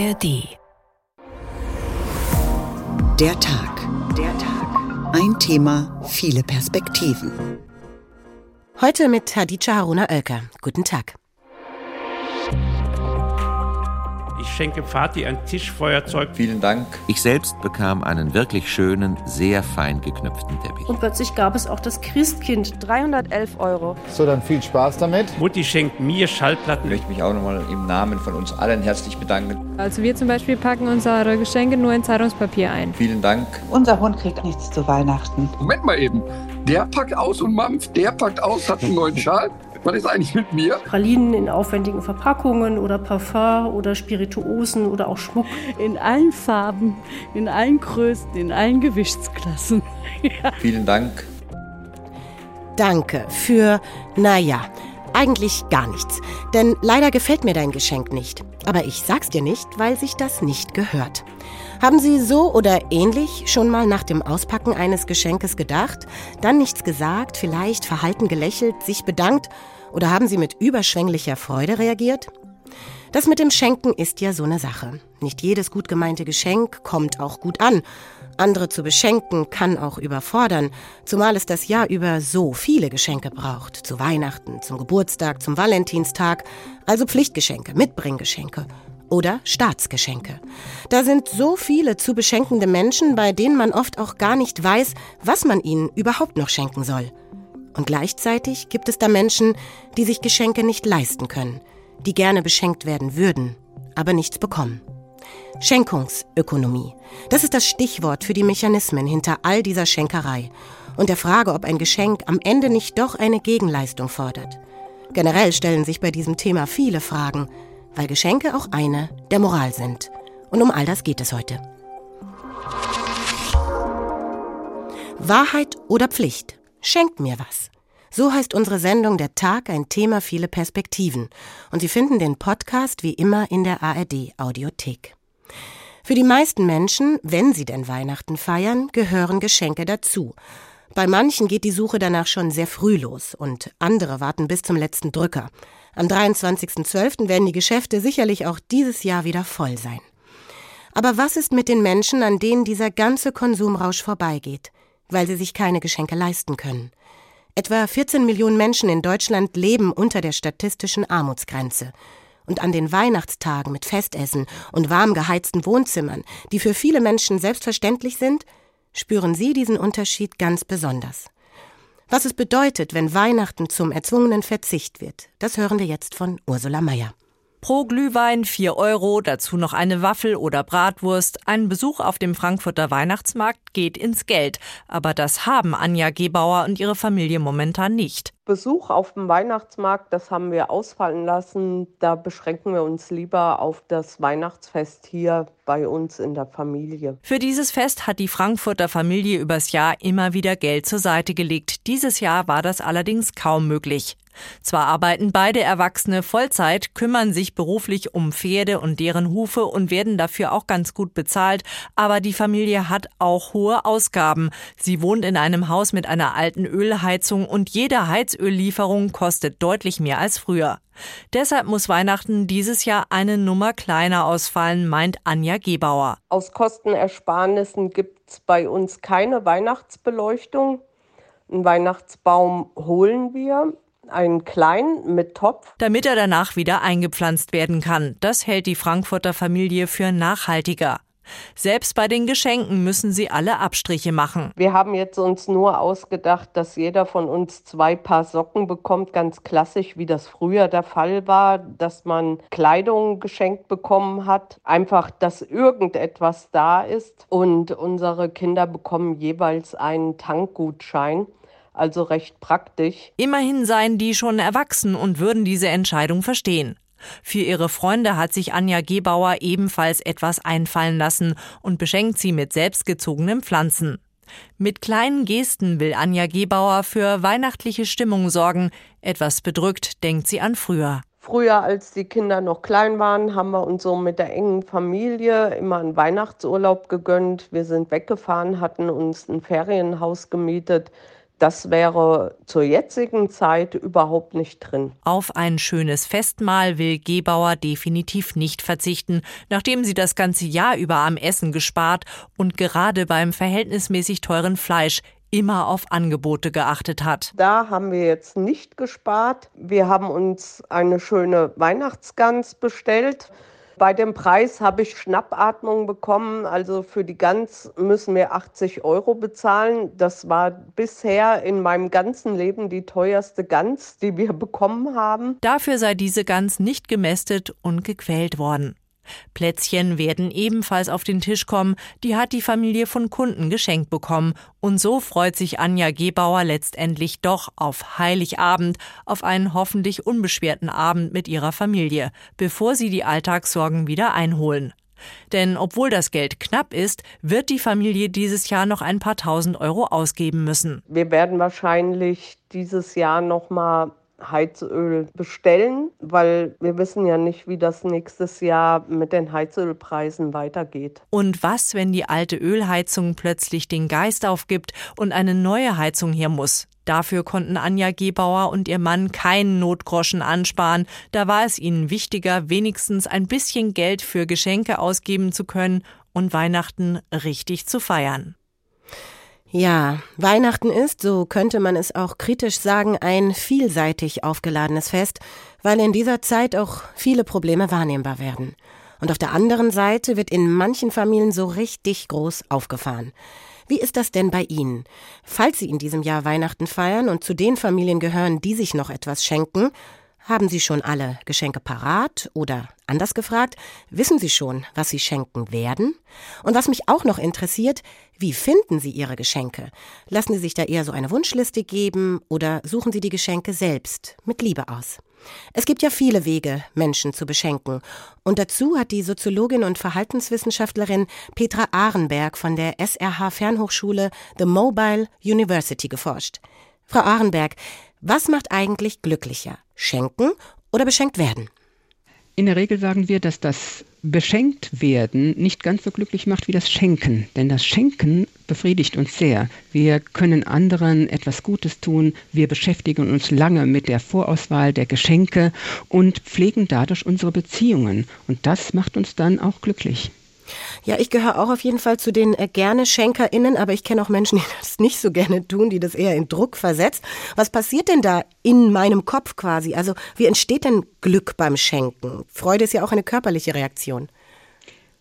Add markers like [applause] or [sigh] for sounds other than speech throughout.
ARD. Der Tag. Der Tag. Ein Thema, viele Perspektiven. Heute mit Hadija Haruna Oelker. Guten Tag. Ich schenke Vati ein Tischfeuerzeug. Vielen Dank. Ich selbst bekam einen wirklich schönen, sehr fein geknüpften Teppich. Und plötzlich gab es auch das Christkind. 311 Euro. So, dann viel Spaß damit. Mutti schenkt mir Schallplatten. Ich möchte mich auch nochmal im Namen von uns allen herzlich bedanken. Also wir zum Beispiel packen unsere Geschenke nur in Zeitungspapier ein. Vielen Dank. Unser Hund kriegt nichts zu Weihnachten. Moment mal eben. Der packt aus und mampft, der packt aus, hat einen neuen Schal. Was ist eigentlich mit mir? Pralinen in aufwendigen Verpackungen oder Parfum oder Spirituosen oder auch Schmuck. In allen Farben, in allen Größen, in allen Gewichtsklassen. ja. [laughs] Vielen Dank. Danke für, naja, eigentlich gar nichts. Denn leider gefällt mir dein Geschenk nicht. Aber ich sag's dir nicht, weil sich das nicht gehört. Haben Sie so oder ähnlich schon mal nach dem Auspacken eines Geschenkes gedacht, dann nichts gesagt, vielleicht verhalten gelächelt, sich bedankt oder haben Sie mit überschwänglicher Freude reagiert? Das mit dem Schenken ist ja so eine Sache. Nicht jedes gut gemeinte Geschenk kommt auch gut an. Andere zu beschenken kann auch überfordern, zumal es das Jahr über so viele Geschenke braucht. Zu Weihnachten, zum Geburtstag, zum Valentinstag, also Pflichtgeschenke, Mitbringgeschenke oder Staatsgeschenke. Da sind so viele zu beschenkende Menschen, bei denen man oft auch gar nicht weiß, was man ihnen überhaupt noch schenken soll. Und gleichzeitig gibt es da Menschen, die sich Geschenke nicht leisten können, die gerne beschenkt werden würden, aber nichts bekommen. Schenkungsökonomie. Das ist das Stichwort für die Mechanismen hinter all dieser Schenkerei und der Frage, ob ein Geschenk am Ende nicht doch eine Gegenleistung fordert. Generell stellen sich bei diesem Thema viele Fragen, weil Geschenke auch eine der Moral sind. Und um all das geht es heute. Wahrheit oder Pflicht? Schenkt mir was. So heißt unsere Sendung Der Tag, ein Thema, viele Perspektiven. Und Sie finden den Podcast wie immer in der ARD Audiothek. Für die meisten Menschen, wenn sie denn Weihnachten feiern, gehören Geschenke dazu. Bei manchen geht die Suche danach schon sehr früh los und andere warten bis zum letzten Drücker. Am 23.12. werden die Geschäfte sicherlich auch dieses Jahr wieder voll sein. Aber was ist mit den Menschen, an denen dieser ganze Konsumrausch vorbeigeht, weil sie sich keine Geschenke leisten können? Etwa 14 Millionen Menschen in Deutschland leben unter der statistischen Armutsgrenze. Und an den Weihnachtstagen mit Festessen und warm geheizten Wohnzimmern, die für viele Menschen selbstverständlich sind, spüren sie diesen Unterschied ganz besonders. Was es bedeutet, wenn Weihnachten zum erzwungenen Verzicht wird, das hören wir jetzt von Ursula Mayer. Pro Glühwein 4 Euro, dazu noch eine Waffel oder Bratwurst. Ein Besuch auf dem Frankfurter Weihnachtsmarkt geht ins Geld. Aber das haben Anja Gebauer und ihre Familie momentan nicht. Besuch auf dem Weihnachtsmarkt, das haben wir ausfallen lassen. Da beschränken wir uns lieber auf das Weihnachtsfest hier bei uns in der Familie. Für dieses Fest hat die Frankfurter Familie übers Jahr immer wieder Geld zur Seite gelegt. Dieses Jahr war das allerdings kaum möglich. Zwar arbeiten beide Erwachsene Vollzeit, kümmern sich beruflich um Pferde und deren Hufe und werden dafür auch ganz gut bezahlt, aber die Familie hat auch hohe Ausgaben. Sie wohnt in einem Haus mit einer alten Ölheizung und jede Heizöllieferung kostet deutlich mehr als früher. Deshalb muss Weihnachten dieses Jahr eine Nummer kleiner ausfallen, meint Anja Gebauer. Aus Kostenersparnissen gibt es bei uns keine Weihnachtsbeleuchtung. Einen Weihnachtsbaum holen wir einen kleinen mit Topf. Damit er danach wieder eingepflanzt werden kann. Das hält die Frankfurter Familie für nachhaltiger. Selbst bei den Geschenken müssen sie alle Abstriche machen. Wir haben jetzt uns nur ausgedacht, dass jeder von uns zwei Paar Socken bekommt, ganz klassisch, wie das früher der Fall war, dass man Kleidung geschenkt bekommen hat. Einfach, dass irgendetwas da ist. Und unsere Kinder bekommen jeweils einen Tankgutschein also recht praktisch. Immerhin seien die schon erwachsen und würden diese Entscheidung verstehen. Für ihre Freunde hat sich Anja Gebauer ebenfalls etwas einfallen lassen und beschenkt sie mit selbstgezogenen Pflanzen. Mit kleinen Gesten will Anja Gebauer für weihnachtliche Stimmung sorgen. Etwas bedrückt denkt sie an früher. Früher, als die Kinder noch klein waren, haben wir uns so mit der engen Familie immer einen Weihnachtsurlaub gegönnt. Wir sind weggefahren, hatten uns ein Ferienhaus gemietet Das wäre zur jetzigen Zeit überhaupt nicht drin. Auf ein schönes Festmahl will Gebauer definitiv nicht verzichten, nachdem sie das ganze Jahr über am Essen gespart und gerade beim verhältnismäßig teuren Fleisch immer auf Angebote geachtet hat. Da haben wir jetzt nicht gespart. Wir haben uns eine schöne Weihnachtsgans bestellt. Bei dem Preis habe ich Schnappatmung bekommen. Also für die Gans müssen wir 80 Euro bezahlen. Das war bisher in meinem ganzen Leben die teuerste Gans, die wir [laughs] bekommen haben. Dafür sei diese Gans nicht gemästet und gequält worden. Plätzchen werden ebenfalls auf den Tisch kommen, die hat die Familie von Kunden geschenkt bekommen. Und so freut sich Anja Gebauer letztendlich doch auf Heiligabend, auf einen hoffentlich unbeschwerten Abend mit ihrer Familie, bevor sie die Alltagssorgen wieder einholen. Denn obwohl das Geld knapp ist, wird die Familie dieses Jahr noch ein paar tausend Euro ausgeben müssen. Wir werden wahrscheinlich dieses Jahr noch mal Heizöl bestellen, weil wir wissen ja nicht, wie das nächstes Jahr mit den Heizölpreisen weitergeht. Und was, wenn die alte Ölheizung plötzlich den Geist aufgibt und eine neue Heizung hier muss? Dafür konnten Anja Gebauer und ihr Mann keinen Notgroschen ansparen. Da war es ihnen wichtiger, wenigstens ein bisschen Geld für Geschenke ausgeben zu können und Weihnachten richtig zu feiern. Ja, Weihnachten ist, so könnte man es auch kritisch sagen, ein vielseitig aufgeladenes Fest, weil in dieser Zeit auch viele Probleme wahrnehmbar werden. Und auf der anderen Seite wird in manchen Familien so richtig groß aufgefahren. Wie ist das denn bei Ihnen? Falls Sie in diesem Jahr Weihnachten feiern und zu den Familien gehören, die sich noch etwas schenken, haben Sie schon alle Geschenke parat oder anders gefragt, wissen Sie schon, was Sie schenken werden? Und was mich auch noch interessiert, wie finden Sie Ihre Geschenke? Lassen Sie sich da eher so eine Wunschliste geben oder suchen Sie die Geschenke selbst mit Liebe aus? Es gibt ja viele Wege, Menschen zu beschenken. Und dazu hat die Soziologin und Verhaltenswissenschaftlerin Petra Ahrenberg von der SRH Fernhochschule The Mobile University geforscht. Frau Ahrenberg, was macht eigentlich glücklicher? Schenken oder beschenkt werden? In der Regel sagen wir, dass das beschenkt werden nicht ganz so glücklich macht wie das Schenken. Denn das Schenken befriedigt uns sehr. Wir können anderen etwas Gutes tun. Wir beschäftigen uns lange mit der Vorauswahl der Geschenke und pflegen dadurch unsere Beziehungen. Und das macht uns dann auch glücklich. Ja, ich gehöre auch auf jeden Fall zu den äh, gerne SchenkerInnen, aber ich kenne auch Menschen, die [laughs] das nicht so gerne tun, die das eher in Druck versetzt. Was passiert denn da in meinem Kopf quasi? Also, wie entsteht denn Glück beim Schenken? Freude ist ja auch eine körperliche Reaktion.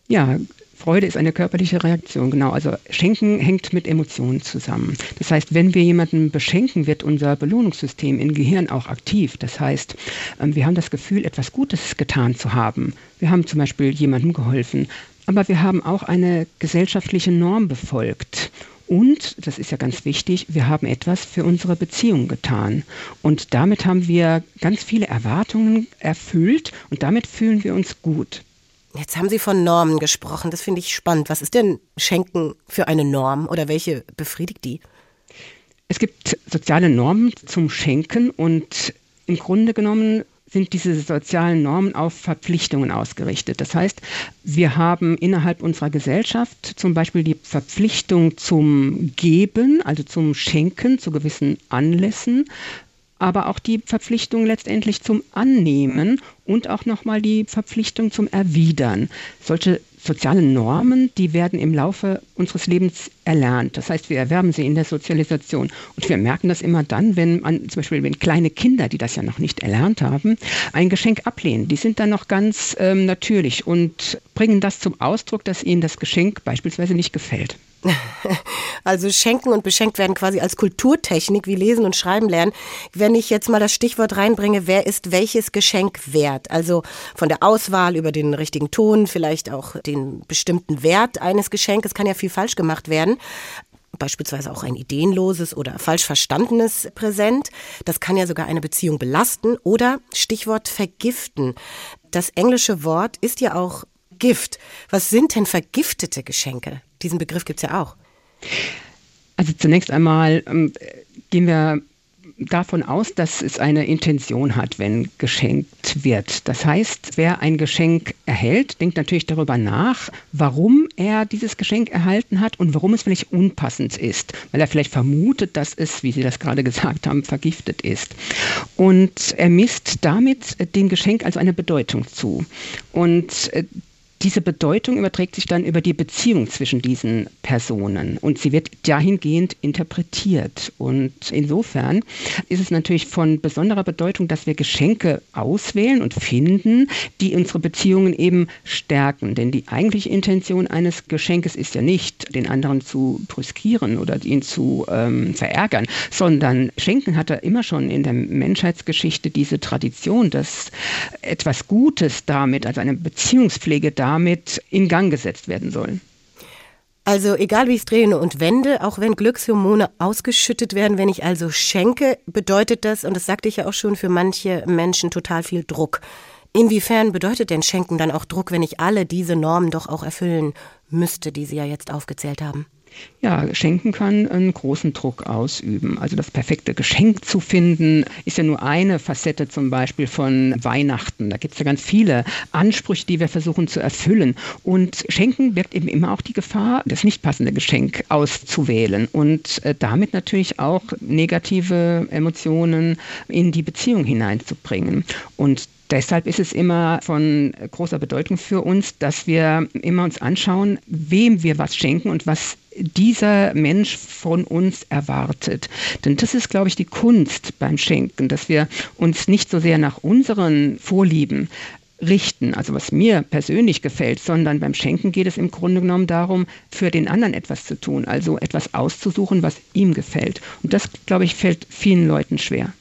Ja, Freude ist eine körperliche Reaktion, genau. Also Schenken hängt mit Emotionen zusammen. Das heißt, wenn wir jemanden beschenken, wird unser Belohnungssystem im Gehirn auch aktiv. Das heißt, ähm, wir haben das Gefühl, etwas Gutes getan zu haben. Wir haben zum Beispiel jemandem geholfen, aber wir haben auch eine gesellschaftliche Norm befolgt. Und, das ist ja ganz wichtig, wir haben etwas für unsere Beziehung getan. Und damit haben wir ganz viele Erwartungen erfüllt und damit fühlen wir uns gut. Jetzt haben Sie von Normen gesprochen. Das finde ich spannend. Was ist denn Schenken für eine Norm oder welche befriedigt die? Es gibt soziale Normen zum Schenken und im Grunde genommen sind diese sozialen Normen auf Verpflichtungen ausgerichtet. Das heißt, wir haben innerhalb unserer Gesellschaft zum Beispiel die Verpflichtung zum Geben, also zum Schenken zu gewissen Anlässen, aber auch die Verpflichtung letztendlich zum Annehmen und auch nochmal die Verpflichtung zum Erwidern. Solche sozialen Normen, die werden im Laufe unseres Lebens erlernt. Das heißt, wir erwerben sie in der Sozialisation. Und wir merken das immer dann, wenn man, zum Beispiel, wenn kleine Kinder, die das ja noch nicht erlernt haben, ein Geschenk ablehnen. Die sind dann noch ganz ähm, natürlich und bringen das zum Ausdruck, dass ihnen das Geschenk beispielsweise nicht gefällt. [laughs] Also schenken und beschenkt werden quasi als Kulturtechnik wie Lesen und Schreiben lernen. Wenn ich jetzt mal das Stichwort reinbringe, wer ist welches Geschenk wert? Also von der Auswahl über den richtigen Ton, vielleicht auch den bestimmten Wert eines Geschenkes, kann ja viel falsch gemacht werden beispielsweise auch ein ideenloses oder falsch verstandenes Präsent. Das kann ja sogar eine Beziehung belasten oder Stichwort vergiften. Das englische Wort ist ja auch Gift. Was sind denn vergiftete Geschenke? Diesen Begriff gibt es ja auch. Also zunächst einmal ähm, gehen wir davon aus, dass es eine Intention hat, wenn geschenkt wird. Das heißt, wer ein Geschenk erhält, denkt natürlich darüber nach, warum er dieses Geschenk erhalten hat und warum es vielleicht unpassend ist, weil er vielleicht vermutet, dass es, wie Sie das gerade gesagt haben, vergiftet ist. Und er misst damit dem Geschenk also eine Bedeutung zu. Und äh, diese Bedeutung überträgt sich dann über die Beziehung zwischen diesen Personen und sie wird dahingehend interpretiert. Und insofern ist es natürlich von besonderer Bedeutung, dass wir Geschenke auswählen und finden, die unsere Beziehungen eben stärken. Denn die eigentliche Intention eines Geschenkes ist ja nicht, den anderen zu brüskieren oder ihn zu ähm, verärgern, sondern Schenken hatte immer schon in der Menschheitsgeschichte diese Tradition, dass etwas Gutes damit, also eine Beziehungspflege damit, damit in Gang gesetzt werden sollen. Also egal wie ich es drehe und wende, auch wenn Glückshormone ausgeschüttet werden, wenn ich also schenke, bedeutet das, und das sagte ich ja auch schon, für manche Menschen total viel Druck. Inwiefern bedeutet denn Schenken dann auch Druck, wenn ich alle diese Normen doch auch erfüllen müsste, die Sie ja jetzt aufgezählt haben? Ja, Schenken kann einen großen Druck ausüben. Also das perfekte Geschenk zu finden, ist ja nur eine Facette zum Beispiel von Weihnachten. Da gibt es ja ganz viele Ansprüche, die wir versuchen zu erfüllen. Und Schenken birgt eben immer auch die Gefahr, das nicht passende Geschenk auszuwählen und äh, damit natürlich auch negative Emotionen in die Beziehung hineinzubringen. Und Deshalb ist es immer von großer Bedeutung für uns, dass wir immer uns anschauen, wem wir was schenken und was dieser Mensch von uns erwartet. Denn das ist, glaube ich, die Kunst beim Schenken, dass wir uns nicht so sehr nach unseren Vorlieben richten, also was mir persönlich gefällt, sondern beim Schenken geht es im Grunde genommen darum, für den anderen etwas zu tun, also etwas auszusuchen, was ihm gefällt. Und das, glaube ich, fällt vielen Leuten schwer.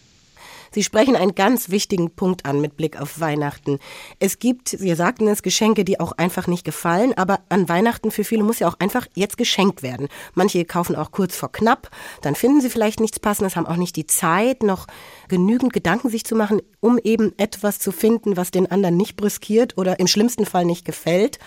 Sie sprechen einen ganz wichtigen Punkt an mit Blick auf Weihnachten. Es gibt, Sie sagten es, Geschenke, die auch einfach nicht gefallen, aber an Weihnachten für viele muss ja auch einfach jetzt geschenkt werden. Manche kaufen auch kurz vor knapp, dann finden sie vielleicht nichts Passendes, haben auch nicht die Zeit, noch genügend Gedanken sich zu machen, um eben etwas zu finden, was den anderen nicht brüskiert oder im schlimmsten Fall nicht gefällt.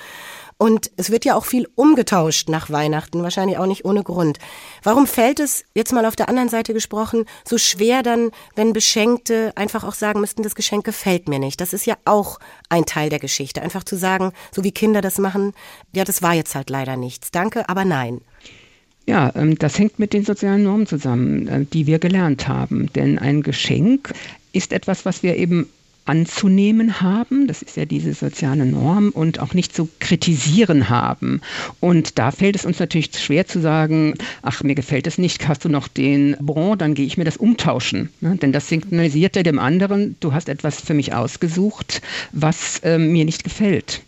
Und es wird ja auch viel umgetauscht nach Weihnachten, wahrscheinlich auch nicht ohne Grund. Warum fällt es, jetzt mal auf der anderen Seite gesprochen, so schwer dann, wenn Beschenkte einfach auch sagen müssten, das Geschenk gefällt mir nicht? Das ist ja auch ein Teil der Geschichte. Einfach zu sagen, so wie Kinder das machen, ja, das war jetzt halt leider nichts. Danke, aber nein. Ja, ähm, das hängt mit den sozialen Normen zusammen, äh, die wir gelernt haben. Denn ein Geschenk ist etwas, was wir eben anzunehmen haben, das ist ja diese soziale Norm, und auch nicht zu kritisieren haben. Und da fällt es uns natürlich schwer zu sagen, ach, mir gefällt es nicht, hast du noch den Bon, dann gehe ich mir das umtauschen. Ne? Denn das signalisiert ja dem anderen, du hast etwas für mich ausgesucht, was äh, mir nicht gefällt.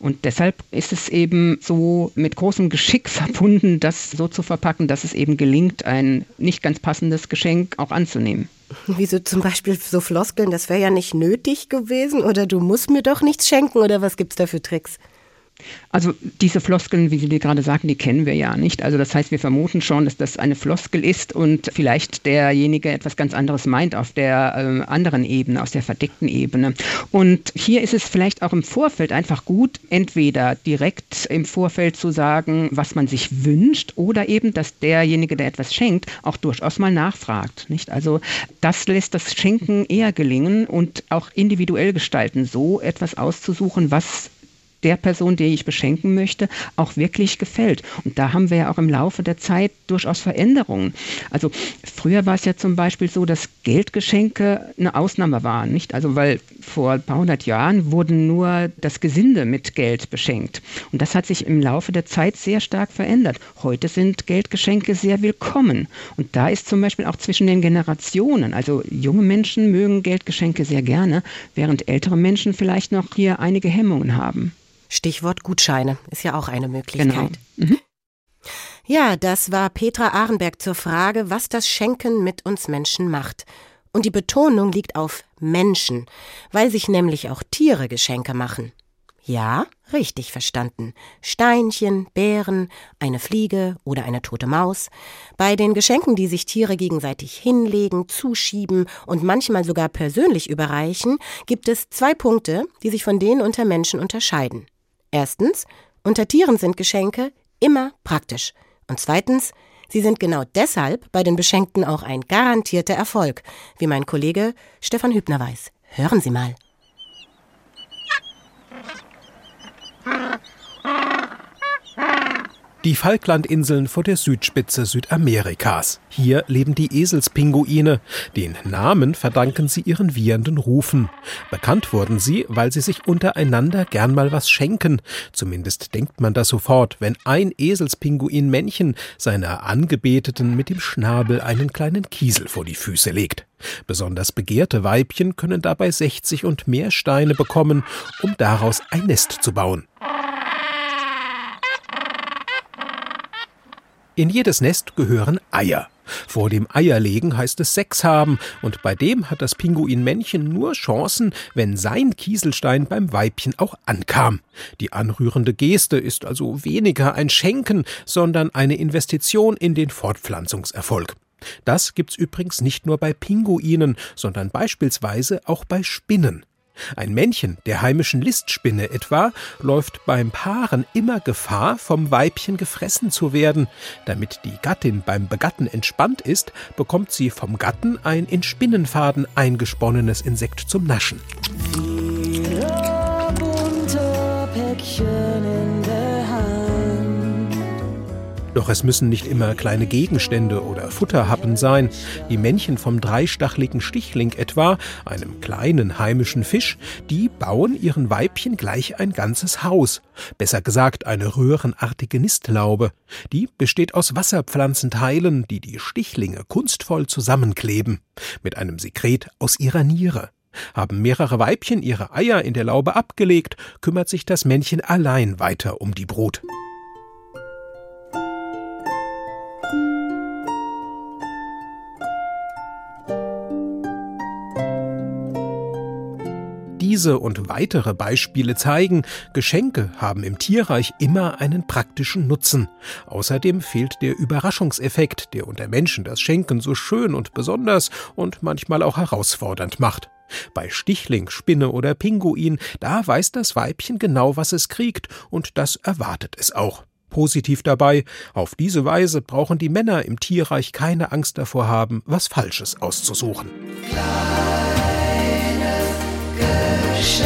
Und deshalb ist es eben so mit großem Geschick [laughs] verbunden, das so zu verpacken, dass es eben gelingt, ein nicht ganz passendes Geschenk auch anzunehmen. Wieso zum Beispiel so Floskeln, das wäre ja nicht nötig gewesen oder du musst mir doch nichts schenken oder was gibt es da für Tricks? Also diese Floskeln, wie Sie dir gerade sagten, die kennen wir ja nicht. Also das heißt, wir vermuten schon, dass das eine Floskel ist und vielleicht derjenige etwas ganz anderes meint auf der äh, anderen Ebene, aus der verdeckten Ebene. Und hier ist es vielleicht auch im Vorfeld einfach gut, entweder direkt im Vorfeld zu sagen, was man sich wünscht, oder eben, dass derjenige, der etwas schenkt, auch durchaus mal nachfragt. Nicht? Also das lässt das Schenken eher gelingen und auch individuell gestalten, so etwas auszusuchen, was der Person, die ich beschenken möchte, auch wirklich gefällt. Und da haben wir ja auch im Laufe der Zeit durchaus Veränderungen. Also früher war es ja zum Beispiel so, dass Geldgeschenke eine Ausnahme waren, nicht? Also weil vor ein paar hundert Jahren wurden nur das Gesinde mit Geld beschenkt. Und das hat sich im Laufe der Zeit sehr stark verändert. Heute sind Geldgeschenke sehr willkommen. Und da ist zum Beispiel auch zwischen den Generationen, also junge Menschen mögen Geldgeschenke sehr gerne, während ältere Menschen vielleicht noch hier einige Hemmungen haben. Stichwort Gutscheine ist ja auch eine Möglichkeit. Genau. Mhm. Ja, das war Petra Ahrenberg zur Frage, was das Schenken mit uns Menschen macht. Und die Betonung liegt auf Menschen, weil sich nämlich auch Tiere Geschenke machen. Ja, richtig verstanden. Steinchen, Bären, eine Fliege oder eine tote Maus. Bei den Geschenken, die sich Tiere gegenseitig hinlegen, zuschieben und manchmal sogar persönlich überreichen, gibt es zwei Punkte, die sich von denen unter Menschen unterscheiden. Erstens, unter Tieren sind Geschenke immer praktisch. Und zweitens, Sie sind genau deshalb bei den Beschenkten auch ein garantierter Erfolg, wie mein Kollege Stefan Hübner weiß. Hören Sie mal. Die Falklandinseln vor der Südspitze Südamerikas. Hier leben die Eselspinguine. Den Namen verdanken sie ihren wiehernden Rufen. Bekannt wurden sie, weil sie sich untereinander gern mal was schenken. Zumindest denkt man das sofort, wenn ein Eselspinguin-Männchen seiner Angebeteten mit dem Schnabel einen kleinen Kiesel vor die Füße legt. Besonders begehrte Weibchen können dabei 60 und mehr Steine bekommen, um daraus ein Nest zu bauen. In jedes Nest gehören Eier. Vor dem Eierlegen heißt es Sex haben, und bei dem hat das Pinguinmännchen nur Chancen, wenn sein Kieselstein beim Weibchen auch ankam. Die anrührende Geste ist also weniger ein Schenken, sondern eine Investition in den Fortpflanzungserfolg. Das gibt's übrigens nicht nur bei Pinguinen, sondern beispielsweise auch bei Spinnen. Ein Männchen der heimischen Listspinne etwa läuft beim Paaren immer Gefahr, vom Weibchen gefressen zu werden. Damit die Gattin beim Begatten entspannt ist, bekommt sie vom Gatten ein in Spinnenfaden eingesponnenes Insekt zum Naschen. Doch es müssen nicht immer kleine Gegenstände oder Futterhappen sein. Die Männchen vom dreistachligen Stichling etwa, einem kleinen heimischen Fisch, die bauen ihren Weibchen gleich ein ganzes Haus. Besser gesagt eine röhrenartige Nistlaube. Die besteht aus Wasserpflanzenteilen, die die Stichlinge kunstvoll zusammenkleben. Mit einem Sekret aus ihrer Niere. Haben mehrere Weibchen ihre Eier in der Laube abgelegt, kümmert sich das Männchen allein weiter um die Brut. Diese und weitere Beispiele zeigen, Geschenke haben im Tierreich immer einen praktischen Nutzen. Außerdem fehlt der Überraschungseffekt, der unter Menschen das Schenken so schön und besonders und manchmal auch herausfordernd macht. Bei Stichling, Spinne oder Pinguin, da weiß das Weibchen genau, was es kriegt, und das erwartet es auch. Positiv dabei, auf diese Weise brauchen die Männer im Tierreich keine Angst davor haben, was Falsches auszusuchen. Geschenke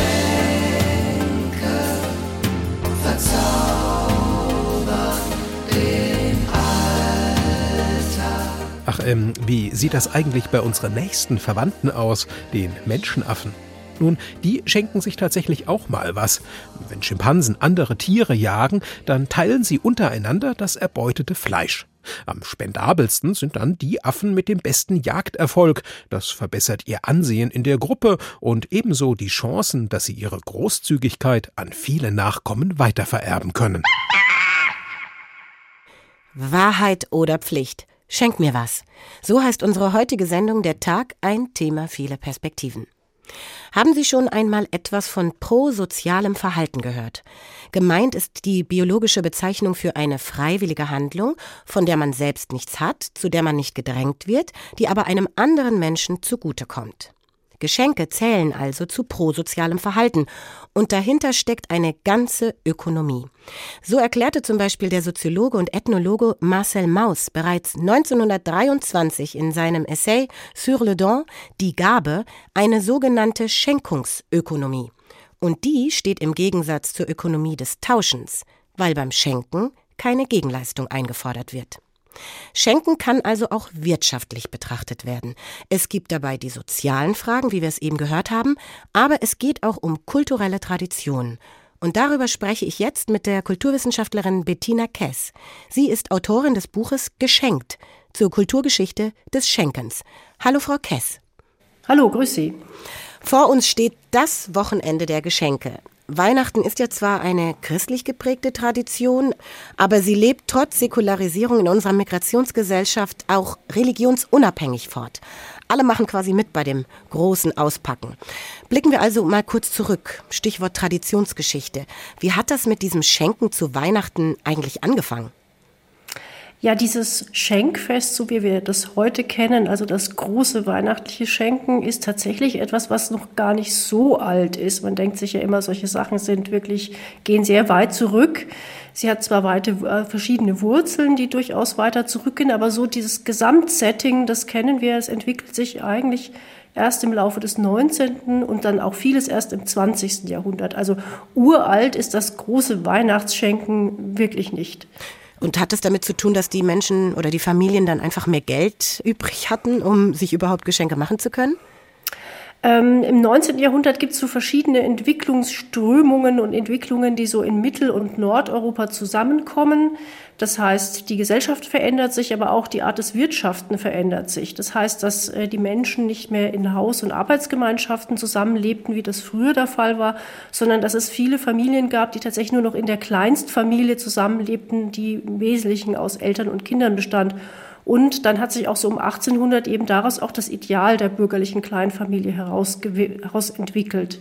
verzaubern den Alltag. Ach, ähm, wie sieht das eigentlich bei unseren nächsten Verwandten aus, den Menschenaffen? Nun, die schenken sich tatsächlich auch mal was. Wenn Schimpansen andere Tiere jagen, dann teilen sie untereinander das erbeutete Fleisch. Am spendabelsten sind dann die Affen mit dem besten Jagderfolg. Das verbessert ihr Ansehen in der Gruppe und ebenso die Chancen, dass sie ihre Großzügigkeit an viele Nachkommen weitervererben können. Wahrheit oder Pflicht? Schenk mir was. So heißt unsere heutige Sendung Der Tag, ein Thema vieler Perspektiven. Haben Sie schon einmal etwas von prosozialem Verhalten gehört? Gemeint ist die biologische Bezeichnung für eine freiwillige Handlung, von der man selbst nichts hat, zu der man nicht gedrängt wird, die aber einem anderen Menschen zugutekommt. Geschenke zählen also zu prosozialem Verhalten und dahinter steckt eine ganze Ökonomie. So erklärte zum Beispiel der Soziologe und Ethnologe Marcel Mauss bereits 1923 in seinem Essay Sur le don, die Gabe, eine sogenannte Schenkungsökonomie. Und die steht im Gegensatz zur Ökonomie des Tauschens, weil beim Schenken keine Gegenleistung eingefordert wird. Schenken kann also auch wirtschaftlich betrachtet werden. Es gibt dabei die sozialen Fragen, wie wir es eben gehört haben, aber es geht auch um kulturelle Traditionen. Und darüber spreche ich jetzt mit der Kulturwissenschaftlerin Bettina Kess. Sie ist Autorin des Buches Geschenkt zur Kulturgeschichte des Schenkens. Hallo, Frau Kess. Hallo, grüß Sie. Vor uns steht das Wochenende der Geschenke. Weihnachten ist ja zwar eine christlich geprägte Tradition, aber sie lebt trotz Säkularisierung in unserer Migrationsgesellschaft auch religionsunabhängig fort. Alle machen quasi mit bei dem großen Auspacken. Blicken wir also mal kurz zurück. Stichwort Traditionsgeschichte. Wie hat das mit diesem Schenken zu Weihnachten eigentlich angefangen? Ja, dieses Schenkfest, so wie wir das heute kennen, also das große weihnachtliche Schenken, ist tatsächlich etwas, was noch gar nicht so alt ist. Man denkt sich ja immer, solche Sachen sind wirklich, gehen sehr weit zurück. Sie hat zwar weite, äh, verschiedene Wurzeln, die durchaus weiter zurückgehen, aber so dieses Gesamtsetting, das kennen wir, es entwickelt sich eigentlich erst im Laufe des 19. und dann auch vieles erst im 20. Jahrhundert. Also uralt ist das große Weihnachtsschenken wirklich nicht. Und hat es damit zu tun, dass die Menschen oder die Familien dann einfach mehr Geld übrig hatten, um sich überhaupt Geschenke machen zu können? Ähm, Im 19. Jahrhundert gibt es so verschiedene Entwicklungsströmungen und Entwicklungen, die so in Mittel- und Nordeuropa zusammenkommen. Das heißt, die Gesellschaft verändert sich, aber auch die Art des Wirtschaften verändert sich. Das heißt, dass äh, die Menschen nicht mehr in Haus- und Arbeitsgemeinschaften zusammenlebten, wie das früher der Fall war, sondern dass es viele Familien gab, die tatsächlich nur noch in der Kleinstfamilie zusammenlebten, die im Wesentlichen aus Eltern und Kindern bestand. Und dann hat sich auch so um 1800 eben daraus auch das Ideal der bürgerlichen Kleinfamilie herausentwickelt.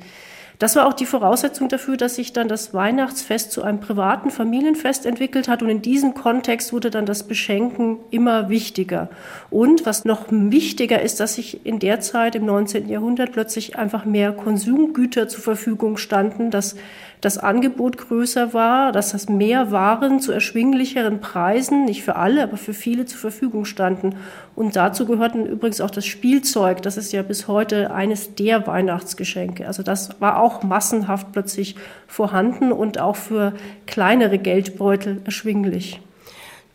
Das war auch die Voraussetzung dafür, dass sich dann das Weihnachtsfest zu einem privaten Familienfest entwickelt hat. Und in diesem Kontext wurde dann das Beschenken immer wichtiger. Und was noch wichtiger ist, dass sich in der Zeit im 19. Jahrhundert plötzlich einfach mehr Konsumgüter zur Verfügung standen, dass das Angebot größer war, dass das mehr Waren zu erschwinglicheren Preisen, nicht für alle, aber für viele zur Verfügung standen. Und dazu gehörten übrigens auch das Spielzeug. Das ist ja bis heute eines der Weihnachtsgeschenke. Also das war auch massenhaft plötzlich vorhanden und auch für kleinere Geldbeutel erschwinglich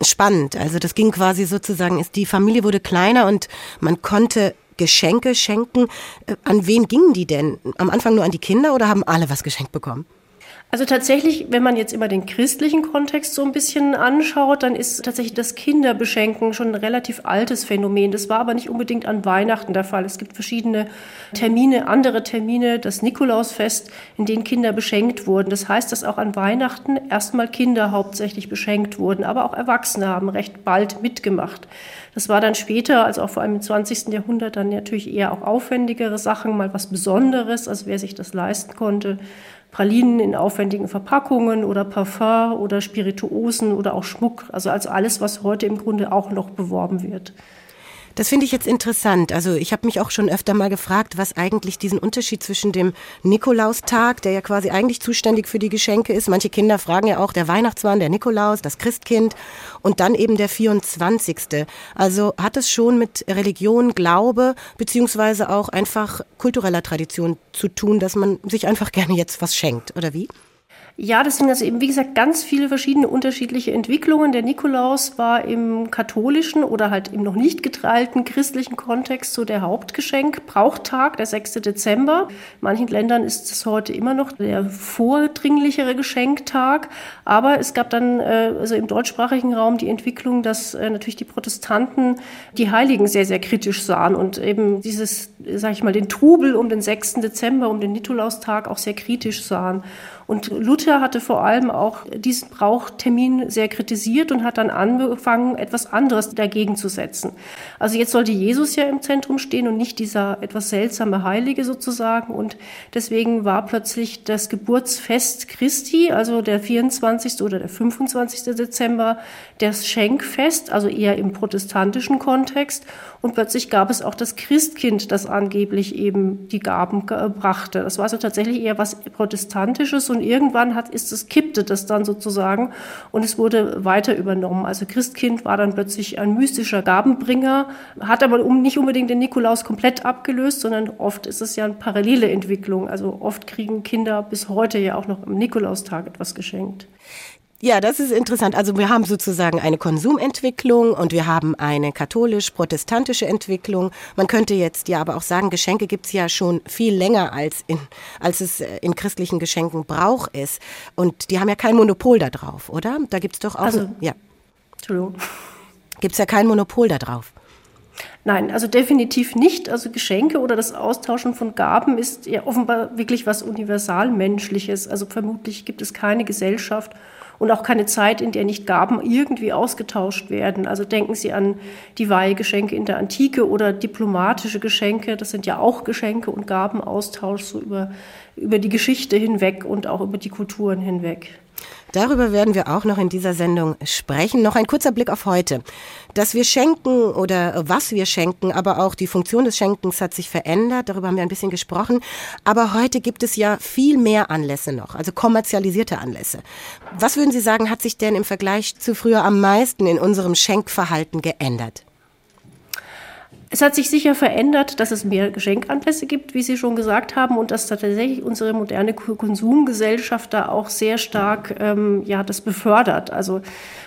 spannend. Also das ging quasi sozusagen, ist die Familie wurde kleiner und man konnte Geschenke schenken. Äh, an wen gingen die denn? Am Anfang nur an die Kinder oder haben alle was geschenkt bekommen? Also tatsächlich, wenn man jetzt immer den christlichen Kontext so ein bisschen anschaut, dann ist tatsächlich das Kinderbeschenken schon ein relativ altes Phänomen. Das war aber nicht unbedingt an Weihnachten der Fall. Es gibt verschiedene Termine, andere Termine, das Nikolausfest, in denen Kinder beschenkt wurden. Das heißt, dass auch an Weihnachten erstmal Kinder hauptsächlich beschenkt wurden, aber auch Erwachsene haben recht bald mitgemacht. Das war dann später, also auch vor allem im 20. Jahrhundert, dann natürlich eher auch aufwendigere Sachen, mal was Besonderes, also wer sich das leisten konnte. Pralinen in aufwendigen Verpackungen oder Parfum oder Spirituosen oder auch Schmuck, also als alles, was heute im Grunde auch noch beworben wird. Das finde ich jetzt interessant. Also ich habe mich auch schon öfter mal gefragt, was eigentlich diesen Unterschied zwischen dem Nikolaustag, der ja quasi eigentlich zuständig für die Geschenke ist. Manche Kinder fragen ja auch, der Weihnachtsmann, der Nikolaus, das Christkind und dann eben der 24. Also hat es schon mit Religion, Glaube beziehungsweise auch einfach kultureller Tradition zu tun, dass man sich einfach gerne jetzt was schenkt, oder wie? Ja, das sind also eben, wie gesagt, ganz viele verschiedene unterschiedliche Entwicklungen. Der Nikolaus war im katholischen oder halt im noch nicht geteilten christlichen Kontext so der Hauptgeschenk, Brauchtag, der 6. Dezember. In manchen Ländern ist es heute immer noch der vordringlichere Geschenktag. Aber es gab dann äh, also im deutschsprachigen Raum die Entwicklung, dass äh, natürlich die Protestanten die Heiligen sehr, sehr kritisch sahen und eben dieses, sag ich mal, den Trubel um den 6. Dezember, um den Nikolaustag auch sehr kritisch sahen. Und Luther hatte vor allem auch diesen Brauchtermin sehr kritisiert und hat dann angefangen, etwas anderes dagegen zu setzen. Also jetzt sollte Jesus ja im Zentrum stehen und nicht dieser etwas seltsame Heilige sozusagen. Und deswegen war plötzlich das Geburtsfest Christi, also der 24. oder der 25. Dezember, das Schenkfest, also eher im protestantischen Kontext. Und plötzlich gab es auch das Christkind, das angeblich eben die Gaben brachte. Das war also tatsächlich eher was Protestantisches und irgendwann hat, ist es, kippte das dann sozusagen und es wurde weiter übernommen. Also Christkind war dann plötzlich ein mystischer Gabenbringer, hat aber nicht unbedingt den Nikolaus komplett abgelöst, sondern oft ist es ja eine parallele Entwicklung. Also oft kriegen Kinder bis heute ja auch noch am Nikolaustag etwas geschenkt. Ja, das ist interessant. Also wir haben sozusagen eine Konsumentwicklung und wir haben eine katholisch-protestantische Entwicklung. Man könnte jetzt ja aber auch sagen, Geschenke gibt's ja schon viel länger als, in, als es äh, in christlichen Geschenken Brauch ist. Und die haben ja kein Monopol da drauf, oder? Da gibt's doch auch... Also, ja. Entschuldigung. Gibt's ja kein Monopol da drauf. Nein, also definitiv nicht. Also Geschenke oder das Austauschen von Gaben ist ja offenbar wirklich was Universalmenschliches. Also vermutlich gibt es keine Gesellschaft, und auch keine Zeit, in der nicht Gaben irgendwie ausgetauscht werden. Also denken Sie an die Weihgeschenke in der Antike oder diplomatische Geschenke. Das sind ja auch Geschenke und Gabenaustausch so über, über die Geschichte hinweg und auch über die Kulturen hinweg. Darüber werden wir auch noch in dieser Sendung sprechen. Noch ein kurzer Blick auf heute. Dass wir schenken oder was wir schenken, aber auch die Funktion des Schenkens hat sich verändert. Darüber haben wir ein bisschen gesprochen. Aber heute gibt es ja viel mehr Anlässe noch, also kommerzialisierte Anlässe. Was würden Sie sagen, hat sich denn im Vergleich zu früher am meisten in unserem Schenkverhalten geändert? Es hat sich sicher verändert, dass es mehr Geschenkanlässe gibt, wie Sie schon gesagt haben, und dass tatsächlich unsere moderne Konsumgesellschaft da auch sehr stark ähm, ja, das befördert. Also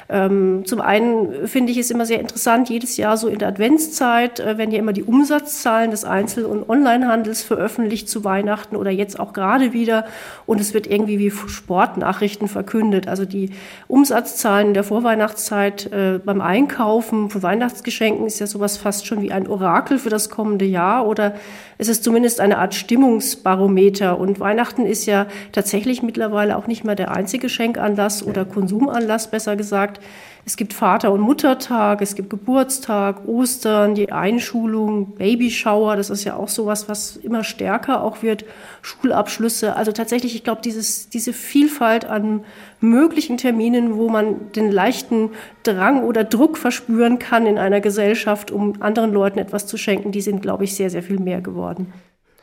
ähm, zum einen finde ich es immer sehr interessant, jedes Jahr so in der Adventszeit äh, werden ja immer die Umsatzzahlen des Einzel- und Onlinehandels veröffentlicht zu Weihnachten oder jetzt auch gerade wieder. Und es wird irgendwie wie Sportnachrichten verkündet. Also die Umsatzzahlen der Vorweihnachtszeit äh, beim Einkaufen von Weihnachtsgeschenken ist ja sowas fast schon wie ein Orakel für das kommende Jahr oder es ist zumindest eine Art Stimmungsbarometer. Und Weihnachten ist ja tatsächlich mittlerweile auch nicht mehr der einzige Schenkanlass oder Konsumanlass, besser gesagt. Es gibt Vater- und Muttertag, es gibt Geburtstag, Ostern, die Einschulung, Babyshower, das ist ja auch sowas, was immer stärker auch wird, Schulabschlüsse. Also tatsächlich, ich glaube, dieses, diese Vielfalt an möglichen Terminen, wo man den leichten Drang oder Druck verspüren kann in einer Gesellschaft, um anderen Leuten etwas zu schenken, die sind, glaube ich, sehr, sehr viel mehr geworden.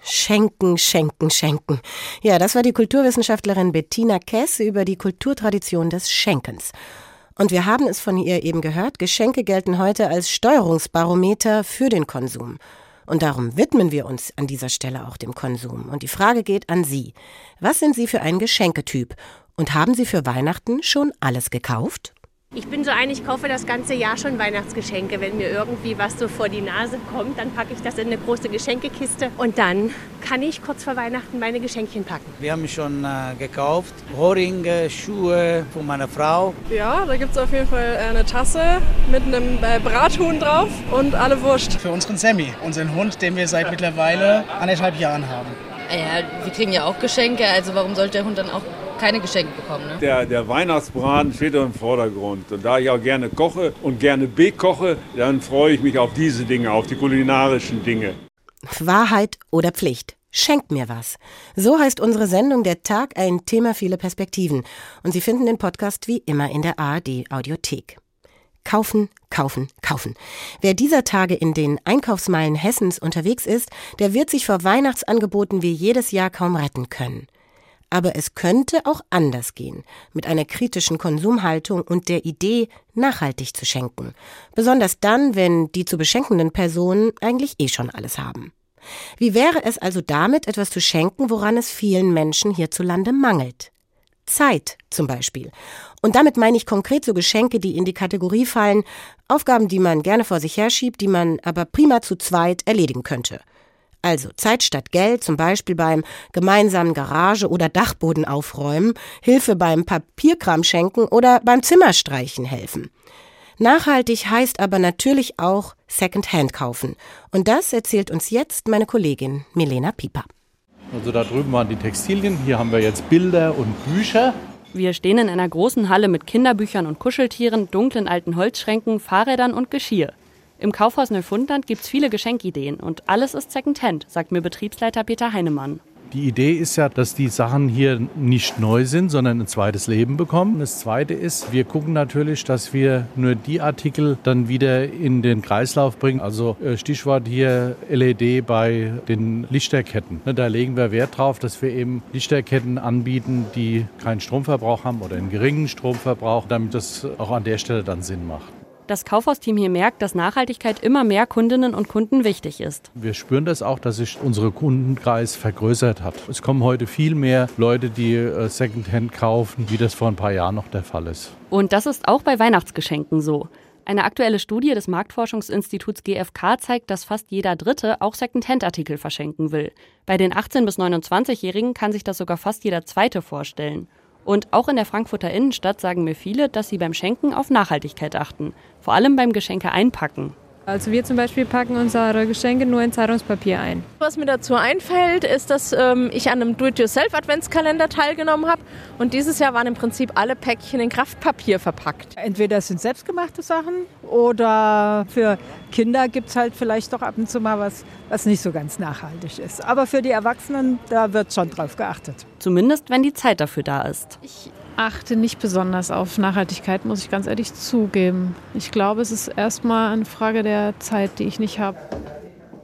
Schenken, schenken, schenken. Ja, das war die Kulturwissenschaftlerin Bettina Kess über die Kulturtradition des Schenkens. Und wir haben es von ihr eben gehört, Geschenke gelten heute als Steuerungsbarometer für den Konsum. Und darum widmen wir uns an dieser Stelle auch dem Konsum. Und die Frage geht an Sie. Was sind Sie für ein Geschenketyp? Und haben Sie für Weihnachten schon alles gekauft? Ich bin so ein, ich kaufe das ganze Jahr schon Weihnachtsgeschenke. Wenn mir irgendwie was so vor die Nase kommt, dann packe ich das in eine große Geschenkekiste und dann kann ich kurz vor Weihnachten meine Geschenkchen packen. Wir haben schon äh, gekauft Ohrringe, Schuhe von meiner Frau. Ja, da gibt es auf jeden Fall eine Tasse mit einem äh, Brathuhn drauf und alle Wurst. Für unseren Sammy, unseren Hund, den wir seit mittlerweile anderthalb Jahren haben. Ja, wir kriegen ja auch Geschenke, also warum sollte der Hund dann auch keine Geschenke bekommen. Ne? Der, der Weihnachtsbraten steht im Vordergrund. Und da ich auch gerne koche und gerne bekoche, dann freue ich mich auf diese Dinge, auf die kulinarischen Dinge. Wahrheit oder Pflicht? Schenkt mir was. So heißt unsere Sendung Der Tag, ein Thema viele Perspektiven. Und Sie finden den Podcast wie immer in der ARD Audiothek. Kaufen, kaufen, kaufen. Wer dieser Tage in den Einkaufsmeilen Hessens unterwegs ist, der wird sich vor Weihnachtsangeboten wie jedes Jahr kaum retten können. Aber es könnte auch anders gehen, mit einer kritischen Konsumhaltung und der Idee, nachhaltig zu schenken. Besonders dann, wenn die zu beschenkenden Personen eigentlich eh schon alles haben. Wie wäre es also damit, etwas zu schenken, woran es vielen Menschen hierzulande mangelt? Zeit zum Beispiel. Und damit meine ich konkret so Geschenke, die in die Kategorie fallen, Aufgaben, die man gerne vor sich herschiebt, die man aber prima zu zweit erledigen könnte. Also Zeit statt Geld, zum Beispiel beim gemeinsamen Garage- oder Dachboden aufräumen, Hilfe beim Papierkram schenken oder beim Zimmerstreichen helfen. Nachhaltig heißt aber natürlich auch Secondhand kaufen. Und das erzählt uns jetzt meine Kollegin Milena Pieper. Also da drüben waren die Textilien, hier haben wir jetzt Bilder und Bücher. Wir stehen in einer großen Halle mit Kinderbüchern und Kuscheltieren, dunklen alten Holzschränken, Fahrrädern und Geschirr. Im Kaufhaus Neufundland gibt es viele Geschenkideen und alles ist Secondhand, sagt mir Betriebsleiter Peter Heinemann. Die Idee ist ja, dass die Sachen hier nicht neu sind, sondern ein zweites Leben bekommen. Das zweite ist, wir gucken natürlich, dass wir nur die Artikel dann wieder in den Kreislauf bringen. Also äh, Stichwort hier LED bei den Lichterketten. Ne, da legen wir Wert drauf, dass wir eben Lichterketten anbieten, die keinen Stromverbrauch haben oder einen geringen Stromverbrauch, damit das auch an der Stelle dann Sinn macht. Das Kaufhausteam hier merkt, dass Nachhaltigkeit immer mehr Kundinnen und Kunden wichtig ist. Wir spüren das auch, dass sich unser Kundenkreis vergrößert hat. Es kommen heute viel mehr Leute, die äh, Secondhand kaufen, wie das vor ein paar Jahren noch der Fall ist. Und das ist auch bei Weihnachtsgeschenken so. Eine aktuelle Studie des Marktforschungsinstituts GfK zeigt, dass fast jeder Dritte auch Secondhand-Artikel verschenken will. Bei den 18- bis 29-Jährigen kann sich das sogar fast jeder Zweite vorstellen. Und auch in der Frankfurter Innenstadt sagen mir viele, dass sie beim Schenken auf Nachhaltigkeit achten. Vor allem beim Geschenke einpacken. Also wir zum Beispiel packen unsere Geschenke nur in Zeitungspapier ein. Was mir dazu einfällt, ist, dass ähm, ich an einem Do-it-yourself-Adventskalender teilgenommen habe und dieses Jahr waren im Prinzip alle Päckchen in Kraftpapier verpackt. Entweder es sind selbstgemachte Sachen oder für Kinder gibt es halt vielleicht doch ab und zu mal was, was nicht so ganz nachhaltig ist. Aber für die Erwachsenen, da wird schon drauf geachtet. Zumindest, wenn die Zeit dafür da ist. Ich achte nicht besonders auf Nachhaltigkeit, muss ich ganz ehrlich zugeben. Ich glaube, es ist erstmal eine Frage der Zeit, die ich nicht habe.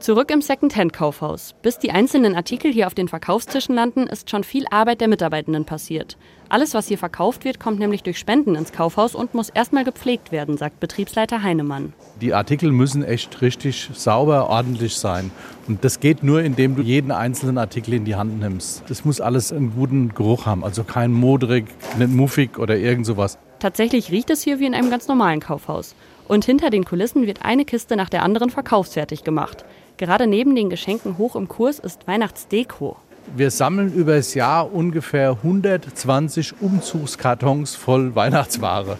Zurück im Second-Hand-Kaufhaus. Bis die einzelnen Artikel hier auf den Verkaufstischen landen, ist schon viel Arbeit der Mitarbeitenden passiert. Alles, was hier verkauft wird, kommt nämlich durch Spenden ins Kaufhaus und muss erstmal gepflegt werden, sagt Betriebsleiter Heinemann. Die Artikel müssen echt richtig sauber, ordentlich sein. Und das geht nur, indem du jeden einzelnen Artikel in die Hand nimmst. Das muss alles einen guten Geruch haben, also kein modrig, nicht muffig oder irgend sowas. Tatsächlich riecht es hier wie in einem ganz normalen Kaufhaus. Und hinter den Kulissen wird eine Kiste nach der anderen verkaufsfertig gemacht. Gerade neben den Geschenken hoch im Kurs ist Weihnachtsdeko. Wir sammeln über das Jahr ungefähr 120 Umzugskartons voll Weihnachtsware.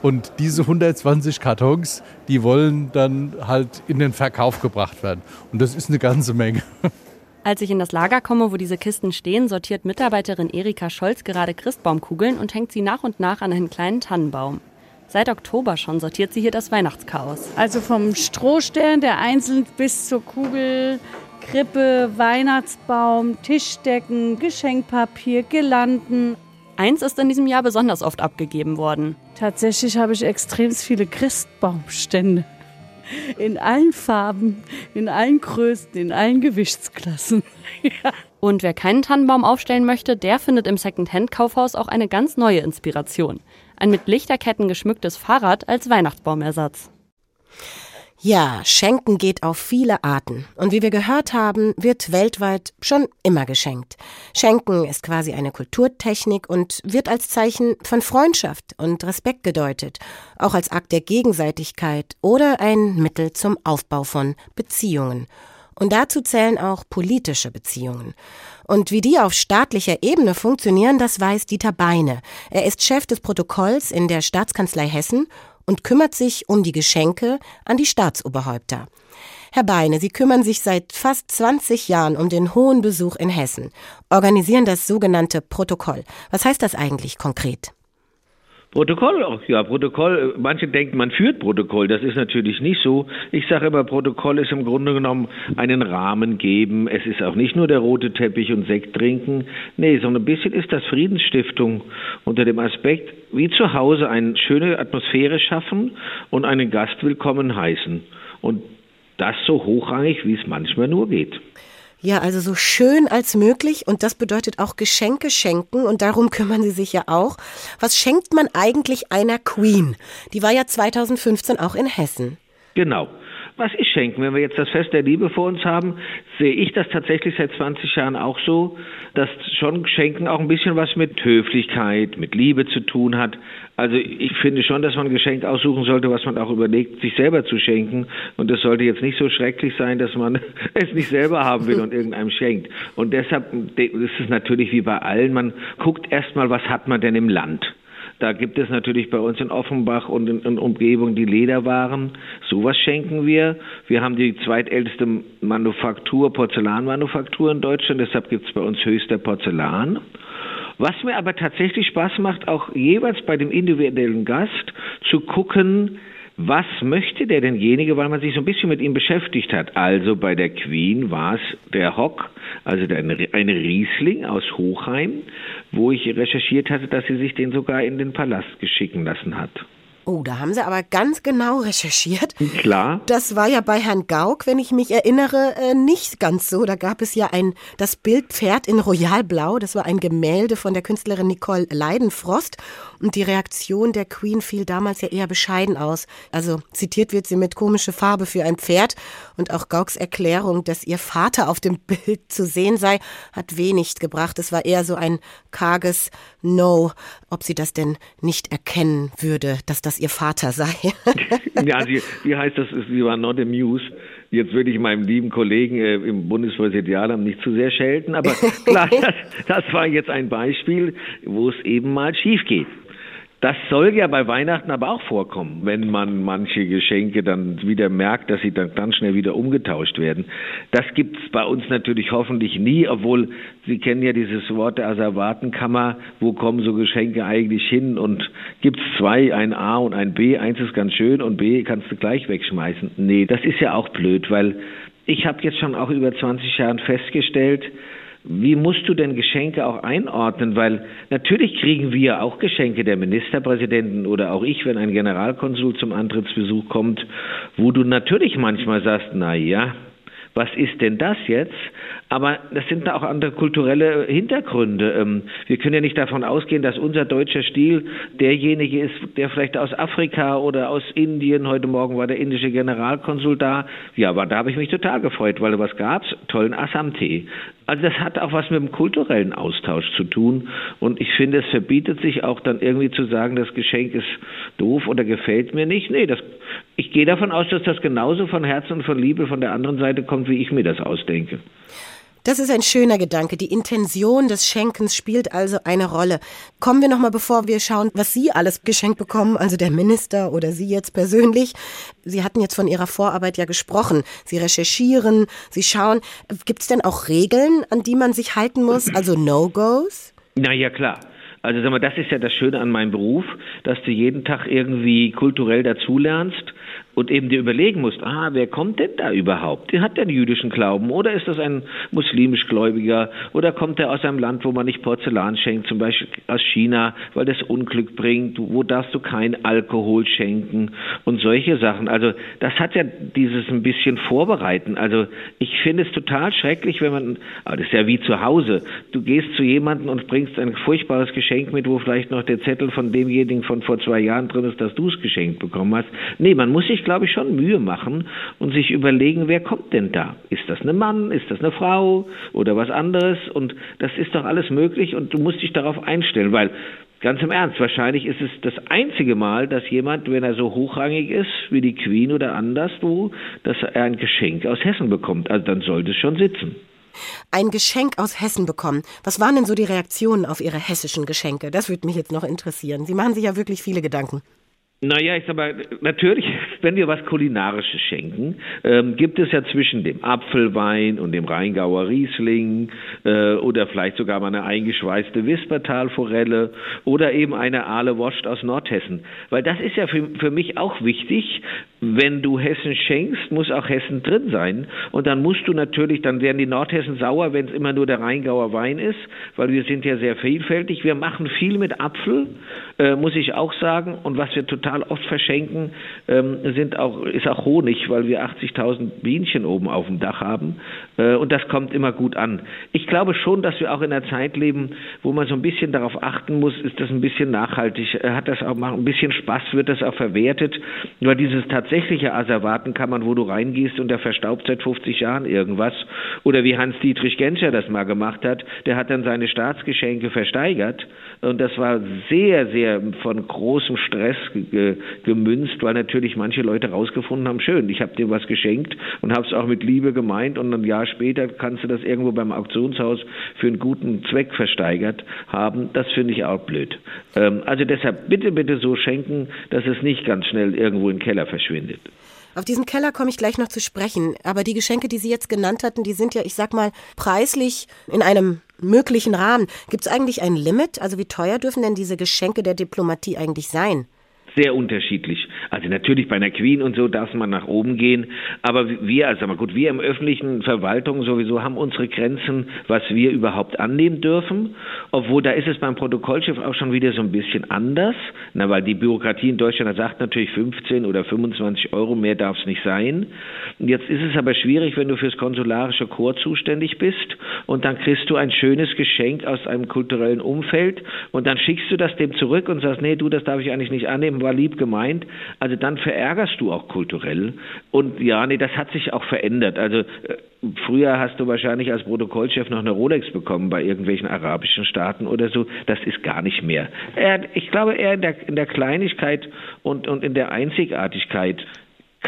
Und diese 120 Kartons, die wollen dann halt in den Verkauf gebracht werden. Und das ist eine ganze Menge. Als ich in das Lager komme, wo diese Kisten stehen, sortiert Mitarbeiterin Erika Scholz gerade Christbaumkugeln und hängt sie nach und nach an einen kleinen Tannenbaum. Seit Oktober schon sortiert sie hier das Weihnachtschaos. Also vom Strohstern, der einzeln bis zur Kugel, Krippe, Weihnachtsbaum, Tischdecken, Geschenkpapier, Girlanden. Eins ist in diesem Jahr besonders oft abgegeben worden. Tatsächlich habe ich extrem viele Christbaumstände. In allen Farben, in allen Größen, in allen Gewichtsklassen. ja. Und wer keinen Tannenbaum aufstellen möchte, der findet im Second-Hand-Kaufhaus auch eine ganz neue Inspiration ein mit Lichterketten geschmücktes Fahrrad als Weihnachtsbaumersatz. Ja, Schenken geht auf viele Arten. Und wie wir gehört haben, wird weltweit schon immer geschenkt. Schenken ist quasi eine Kulturtechnik und wird als Zeichen von Freundschaft und Respekt gedeutet, auch als Akt der Gegenseitigkeit oder ein Mittel zum Aufbau von Beziehungen. Und dazu zählen auch politische Beziehungen. Und wie die auf staatlicher Ebene funktionieren, das weiß Dieter Beine. Er ist Chef des Protokolls in der Staatskanzlei Hessen und kümmert sich um die Geschenke an die Staatsoberhäupter. Herr Beine, Sie kümmern sich seit fast 20 Jahren um den hohen Besuch in Hessen, organisieren das sogenannte Protokoll. Was heißt das eigentlich konkret? Protokoll, ja, Protokoll. Manche denken, man führt Protokoll. Das ist natürlich nicht so. Ich sage immer, Protokoll ist im Grunde genommen einen Rahmen geben. Es ist auch nicht nur der rote Teppich und Sekt trinken. Nee, sondern ein bisschen ist das Friedensstiftung unter dem Aspekt, wie zu Hause eine schöne Atmosphäre schaffen und einen Gast willkommen heißen. Und das so hochrangig, wie es manchmal nur geht. Ja, also so schön als möglich und das bedeutet auch Geschenke schenken und darum [laughs] kümmern Sie sich ja auch. Was schenkt man eigentlich einer Queen? Die war ja 2015 auch in Hessen. Genau. Was ist Schenken? Wenn wir jetzt das Fest der Liebe vor uns haben, sehe ich das tatsächlich seit 20 Jahren auch so, dass schon Schenken auch ein bisschen was mit Höflichkeit, mit Liebe zu tun hat. Also ich finde schon, dass man ein Geschenk aussuchen sollte, was man auch überlegt, sich selber zu schenken. Und es sollte jetzt nicht so schrecklich sein, dass man [laughs] es nicht selber haben will und irgendeinem schenkt. Und deshalb ist es natürlich wie bei allen, man guckt erstmal, was hat man denn im Land. Da gibt es natürlich bei uns in Offenbach und in, in Umgebung die Lederwaren. Sowas schenken wir. Wir haben die zweitälteste Manufaktur, Porzellanmanufaktur in Deutschland. Deshalb gibt es bei uns höchster Porzellan. Was mir aber tatsächlich Spaß macht, auch jeweils bei dem individuellen Gast zu gucken, was möchte der denjenige, weil man sich so ein bisschen mit ihm beschäftigt hat. Also bei der Queen war es der Hock, also der, eine Riesling aus Hochheim, wo ich recherchiert hatte, dass sie sich den sogar in den Palast geschicken lassen hat. Oh, da haben Sie aber ganz genau recherchiert. Klar. Das war ja bei Herrn Gauck, wenn ich mich erinnere, äh, nicht ganz so. Da gab es ja ein, das Bild Pferd in Royalblau. Das war ein Gemälde von der Künstlerin Nicole Leidenfrost. Und die Reaktion der Queen fiel damals ja eher bescheiden aus. Also zitiert wird sie mit komische Farbe für ein Pferd. Und auch Gaucks Erklärung, dass ihr Vater auf dem [laughs] Bild zu sehen sei, hat wenig gebracht. Es war eher so ein karges No, ob sie das denn nicht erkennen würde, dass das ihr Vater sei. [laughs] ja, sie, wie heißt das? Sie war not amused. Jetzt würde ich meinem lieben Kollegen äh, im Bundespräsidialamt nicht zu sehr schelten, aber [laughs] klar, das, das war jetzt ein Beispiel, wo es eben mal schief geht. Das soll ja bei Weihnachten aber auch vorkommen, wenn man manche Geschenke dann wieder merkt, dass sie dann ganz schnell wieder umgetauscht werden. Das gibt's bei uns natürlich hoffentlich nie, obwohl Sie kennen ja dieses Wort der Asservatenkammer, wo kommen so Geschenke eigentlich hin und gibt's zwei, ein A und ein B, eins ist ganz schön und B kannst du gleich wegschmeißen. Nee, das ist ja auch blöd, weil ich habe jetzt schon auch über 20 Jahren festgestellt, wie musst du denn Geschenke auch einordnen? Weil natürlich kriegen wir auch Geschenke der Ministerpräsidenten oder auch ich, wenn ein Generalkonsul zum Antrittsbesuch kommt, wo du natürlich manchmal sagst, na ja, was ist denn das jetzt? Aber das sind da auch andere kulturelle Hintergründe. Ähm, wir können ja nicht davon ausgehen, dass unser deutscher Stil derjenige ist, der vielleicht aus Afrika oder aus Indien, heute Morgen war der indische Generalkonsul da. Ja, aber da habe ich mich total gefreut, weil was gab's? Tollen Assam-Tee. Also das hat auch was mit dem kulturellen Austausch zu tun. Und ich finde, es verbietet sich auch dann irgendwie zu sagen, das Geschenk ist doof oder gefällt mir nicht. Nee, das, ich gehe davon aus, dass das genauso von Herzen und von Liebe von der anderen Seite kommt, wie ich mir das ausdenke. Das ist ein schöner Gedanke. Die Intention des Schenkens spielt also eine Rolle. Kommen wir nochmal, bevor wir schauen, was Sie alles geschenkt bekommen, also der Minister oder Sie jetzt persönlich. Sie hatten jetzt von Ihrer Vorarbeit ja gesprochen. Sie recherchieren, Sie schauen. Gibt es denn auch Regeln, an die man sich halten muss, also No-Gos? Na ja, klar. Also sag mal, das ist ja das Schöne an meinem Beruf, dass du jeden Tag irgendwie kulturell dazulernst und eben dir überlegen musst, ah, wer kommt denn da überhaupt? Der hat den jüdischen Glauben oder ist das ein muslimisch Gläubiger oder kommt er aus einem Land, wo man nicht Porzellan schenkt, zum Beispiel aus China, weil das Unglück bringt, wo darfst du kein Alkohol schenken und solche Sachen. Also das hat ja dieses ein bisschen Vorbereiten. Also ich finde es total schrecklich, wenn man, aber das ist ja wie zu Hause, du gehst zu jemandem und bringst ein furchtbares Geschenk mit, wo vielleicht noch der Zettel von demjenigen von vor zwei Jahren drin ist, dass du es geschenkt bekommen hast. Nee, man muss sich glaube ich, schon Mühe machen und sich überlegen, wer kommt denn da? Ist das ein Mann? Ist das eine Frau? Oder was anderes? Und das ist doch alles möglich und du musst dich darauf einstellen, weil Ganz im Ernst, wahrscheinlich ist es das einzige Mal, dass jemand, wenn er so hochrangig ist wie die Queen oder anderswo, dass er ein Geschenk aus Hessen bekommt. Also dann sollte es schon sitzen. Ein Geschenk aus Hessen bekommen. Was waren denn so die Reaktionen auf Ihre hessischen Geschenke? Das würde mich jetzt noch interessieren. Sie machen sich ja wirklich viele Gedanken. Naja, ich sag mal, natürlich, [laughs] wenn wir was Kulinarisches schenken, ähm, gibt es ja zwischen dem Apfelwein und dem Rheingauer Riesling äh, oder vielleicht sogar mal eine eingeschweißte Wispertalforelle oder eben eine Aale Wurst aus Nordhessen. Weil das ist ja für, für mich auch wichtig, wenn du Hessen schenkst, muss auch Hessen drin sein. Und dann musst du natürlich, dann werden die Nordhessen sauer, wenn es immer nur der Rheingauer Wein ist, weil wir sind ja sehr vielfältig. Wir machen viel mit Apfel, äh, muss ich auch sagen. Und was wir total oft verschenken, ähm, sind auch, ist auch Honig, weil wir 80.000 Bienchen oben auf dem Dach haben. Äh, und das kommt immer gut an. Ich glaube schon, dass wir auch in einer Zeit leben, wo man so ein bisschen darauf achten muss, ist das ein bisschen nachhaltig, äh, hat das auch mal ein bisschen Spaß, wird das auch verwertet. Weil dieses tatsächliche Asservatenkammern, wo du reingehst und der verstaubt seit 50 Jahren irgendwas. Oder wie Hans-Dietrich Genscher das mal gemacht hat, der hat dann seine Staatsgeschenke versteigert. Und das war sehr, sehr von großem Stress ge gemünzt, weil natürlich manche Leute rausgefunden haben, schön, ich habe dir was geschenkt und habe es auch mit Liebe gemeint und ein Jahr später kannst du das irgendwo beim Auktionshaus für einen guten Zweck versteigert haben. Das finde ich auch blöd. Ähm, also deshalb bitte, bitte so schenken, dass es nicht ganz schnell irgendwo den Keller verschwindet. Auf diesen Keller komme ich gleich noch zu sprechen. Aber die Geschenke, die Sie jetzt genannt hatten, die sind ja, ich sag mal, preislich in einem möglichen Rahmen. Gibt es eigentlich ein Limit? Also wie teuer dürfen denn diese Geschenke der Diplomatie eigentlich sein? sehr unterschiedlich. Also natürlich bei einer Queen und so darf man nach oben gehen, aber wir, also mal gut, wir im öffentlichen Verwaltung sowieso haben unsere Grenzen, was wir überhaupt annehmen dürfen. Obwohl da ist es beim Protokollchef auch schon wieder so ein bisschen anders, na, weil die Bürokratie in Deutschland sagt natürlich 15 oder 25 Euro, mehr darf es nicht sein. Jetzt ist es aber schwierig, wenn du fürs konsularische Korps zuständig bist und dann kriegst du ein schönes Geschenk aus einem kulturellen Umfeld und dann schickst du das dem zurück und sagst, nee, du, das darf ich eigentlich nicht annehmen, war lieb gemeint. Also dann verärgerst du auch kulturell. Und ja, nee, das hat sich auch verändert. Also äh, früher hast du wahrscheinlich als Protokollchef noch eine Rolex bekommen bei irgendwelchen arabischen Staaten oder so. Das ist gar nicht mehr. Ich glaube eher in der, in der Kleinigkeit und, und in der Einzigartigkeit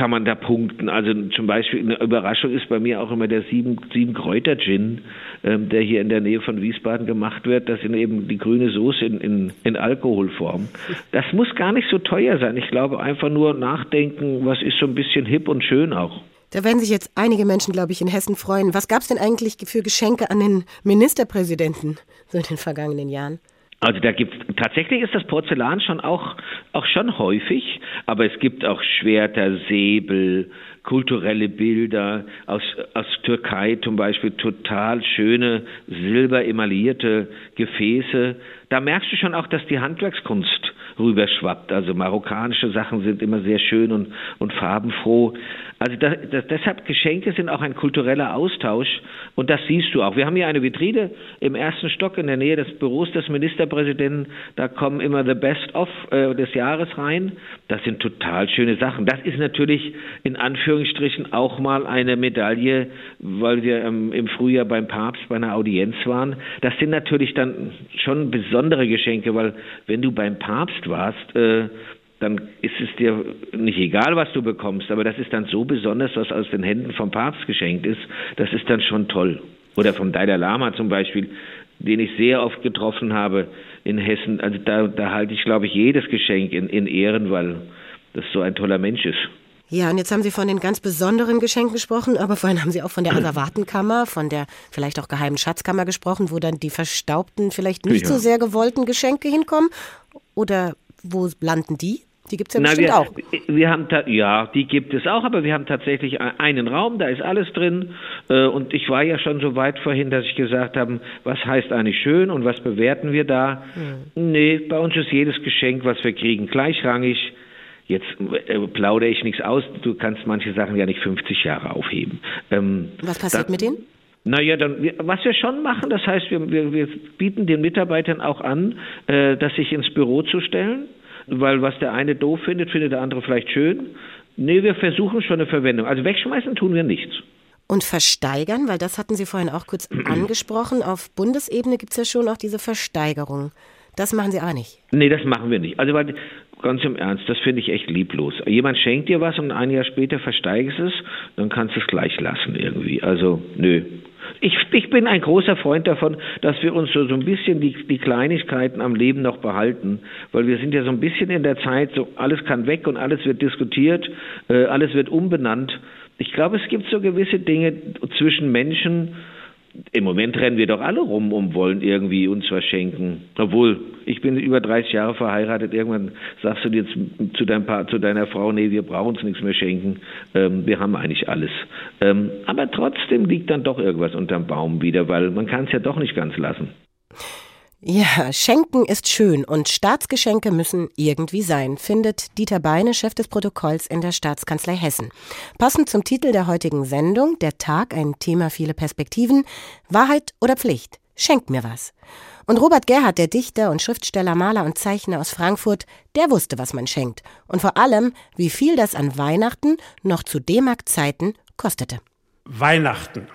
kann man da punkten. Also zum Beispiel eine Überraschung ist bei mir auch immer der sieben, sieben Kräuter Gin, ähm, der hier in der Nähe von Wiesbaden gemacht wird. Das sind eben die grüne Soße in, in, in Alkoholform. Das muss gar nicht so teuer sein. Ich glaube einfach nur nachdenken, was ist so ein bisschen hip und schön auch. Da werden sich jetzt einige Menschen, glaube ich, in Hessen freuen. Was gab es denn eigentlich für Geschenke an den Ministerpräsidenten so in den vergangenen Jahren? Also da gibt tatsächlich ist das Porzellan schon auch auch schon häufig, aber es gibt auch Schwerter, Säbel, kulturelle Bilder aus, aus Türkei zum Beispiel, total schöne silberemalierte Gefäße. Da merkst du schon auch, dass die Handwerkskunst rüberschwappt. Also marokkanische Sachen sind immer sehr schön und, und farbenfroh. Also das, das, deshalb Geschenke sind auch ein kultureller Austausch und das siehst du auch. Wir haben hier eine Vitrine im ersten Stock in der Nähe des Büros des Ministerpräsidenten. Da kommen immer the best of äh, des Jahres rein. Das sind total schöne Sachen. Das ist natürlich in Anführungsstrichen auch mal eine Medaille, weil wir ähm, im Frühjahr beim Papst bei einer Audienz waren. Das sind natürlich dann schon besondere Geschenke, weil wenn du beim Papst warst, äh, dann ist es dir nicht egal, was du bekommst, aber das ist dann so besonders, was aus den Händen vom Papst geschenkt ist, das ist dann schon toll. Oder vom Dalai Lama zum Beispiel, den ich sehr oft getroffen habe in Hessen. Also da, da halte ich, glaube ich, jedes Geschenk in, in Ehren, weil das so ein toller Mensch ist. Ja, und jetzt haben Sie von den ganz besonderen Geschenken gesprochen, aber vorhin haben Sie auch von der Asservatenkammer, von der vielleicht auch geheimen Schatzkammer gesprochen, wo dann die verstaubten, vielleicht nicht ja. so sehr gewollten Geschenke hinkommen. Oder wo landen die? Die gibt es ja Na, bestimmt wir, auch. Wir haben ja, die gibt es auch, aber wir haben tatsächlich einen Raum, da ist alles drin. Äh, und ich war ja schon so weit vorhin, dass ich gesagt habe, was heißt eigentlich schön und was bewerten wir da? Hm. Nee, bei uns ist jedes Geschenk, was wir kriegen, gleichrangig. Jetzt äh, plaudere ich nichts aus, du kannst manche Sachen ja nicht 50 Jahre aufheben. Ähm, was passiert da, mit denen? Naja, dann, was wir schon machen, das heißt, wir, wir, wir bieten den Mitarbeitern auch an, äh, das sich ins Büro zu stellen weil was der eine doof findet, findet der andere vielleicht schön. Nee, wir versuchen schon eine Verwendung. Also wegschmeißen tun wir nichts. Und versteigern, weil das hatten Sie vorhin auch kurz [clears throat] angesprochen. Auf Bundesebene gibt es ja schon auch diese Versteigerung. Das machen Sie auch nicht. Nee, das machen wir nicht. Also weil, ganz im Ernst, das finde ich echt lieblos. Jemand schenkt dir was und ein Jahr später versteigst es, dann kannst du es gleich lassen irgendwie. Also, nö. Ich, ich bin ein großer Freund davon, dass wir uns so, so ein bisschen die, die Kleinigkeiten am Leben noch behalten, weil wir sind ja so ein bisschen in der Zeit, so alles kann weg und alles wird diskutiert, äh, alles wird umbenannt. Ich glaube, es gibt so gewisse Dinge zwischen Menschen, im Moment rennen wir doch alle rum und wollen irgendwie uns was schenken. Obwohl, ich bin über 30 Jahre verheiratet. Irgendwann sagst du dir zu, deinem pa zu deiner Frau, nee, wir brauchen uns nichts mehr schenken. Ähm, wir haben eigentlich alles. Ähm, aber trotzdem liegt dann doch irgendwas unterm Baum wieder, weil man kann es ja doch nicht ganz lassen. Ja, Schenken ist schön und Staatsgeschenke müssen irgendwie sein, findet Dieter Beine, Chef des Protokolls in der Staatskanzlei Hessen. Passend zum Titel der heutigen Sendung, der Tag, ein Thema viele Perspektiven, Wahrheit oder Pflicht, schenkt mir was. Und Robert Gerhard, der Dichter und Schriftsteller, Maler und Zeichner aus Frankfurt, der wusste, was man schenkt. Und vor allem, wie viel das an Weihnachten noch zu D-Mark-Zeiten kostete. Weihnachten.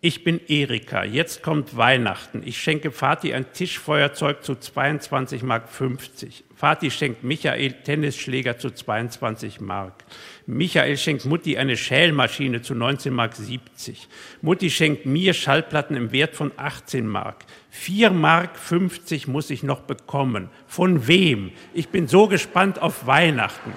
Ich bin Erika, jetzt kommt Weihnachten. Ich schenke Vati ein Tischfeuerzeug zu 22 Mark 50. Vati schenkt Michael Tennisschläger zu 22 Mark. Michael schenkt Mutti eine Schälmaschine zu 19 Mark 70. Mutti schenkt mir Schallplatten im Wert von 18 Mark. 4 Mark 50 muss ich noch bekommen. Von wem? Ich bin so gespannt auf Weihnachten.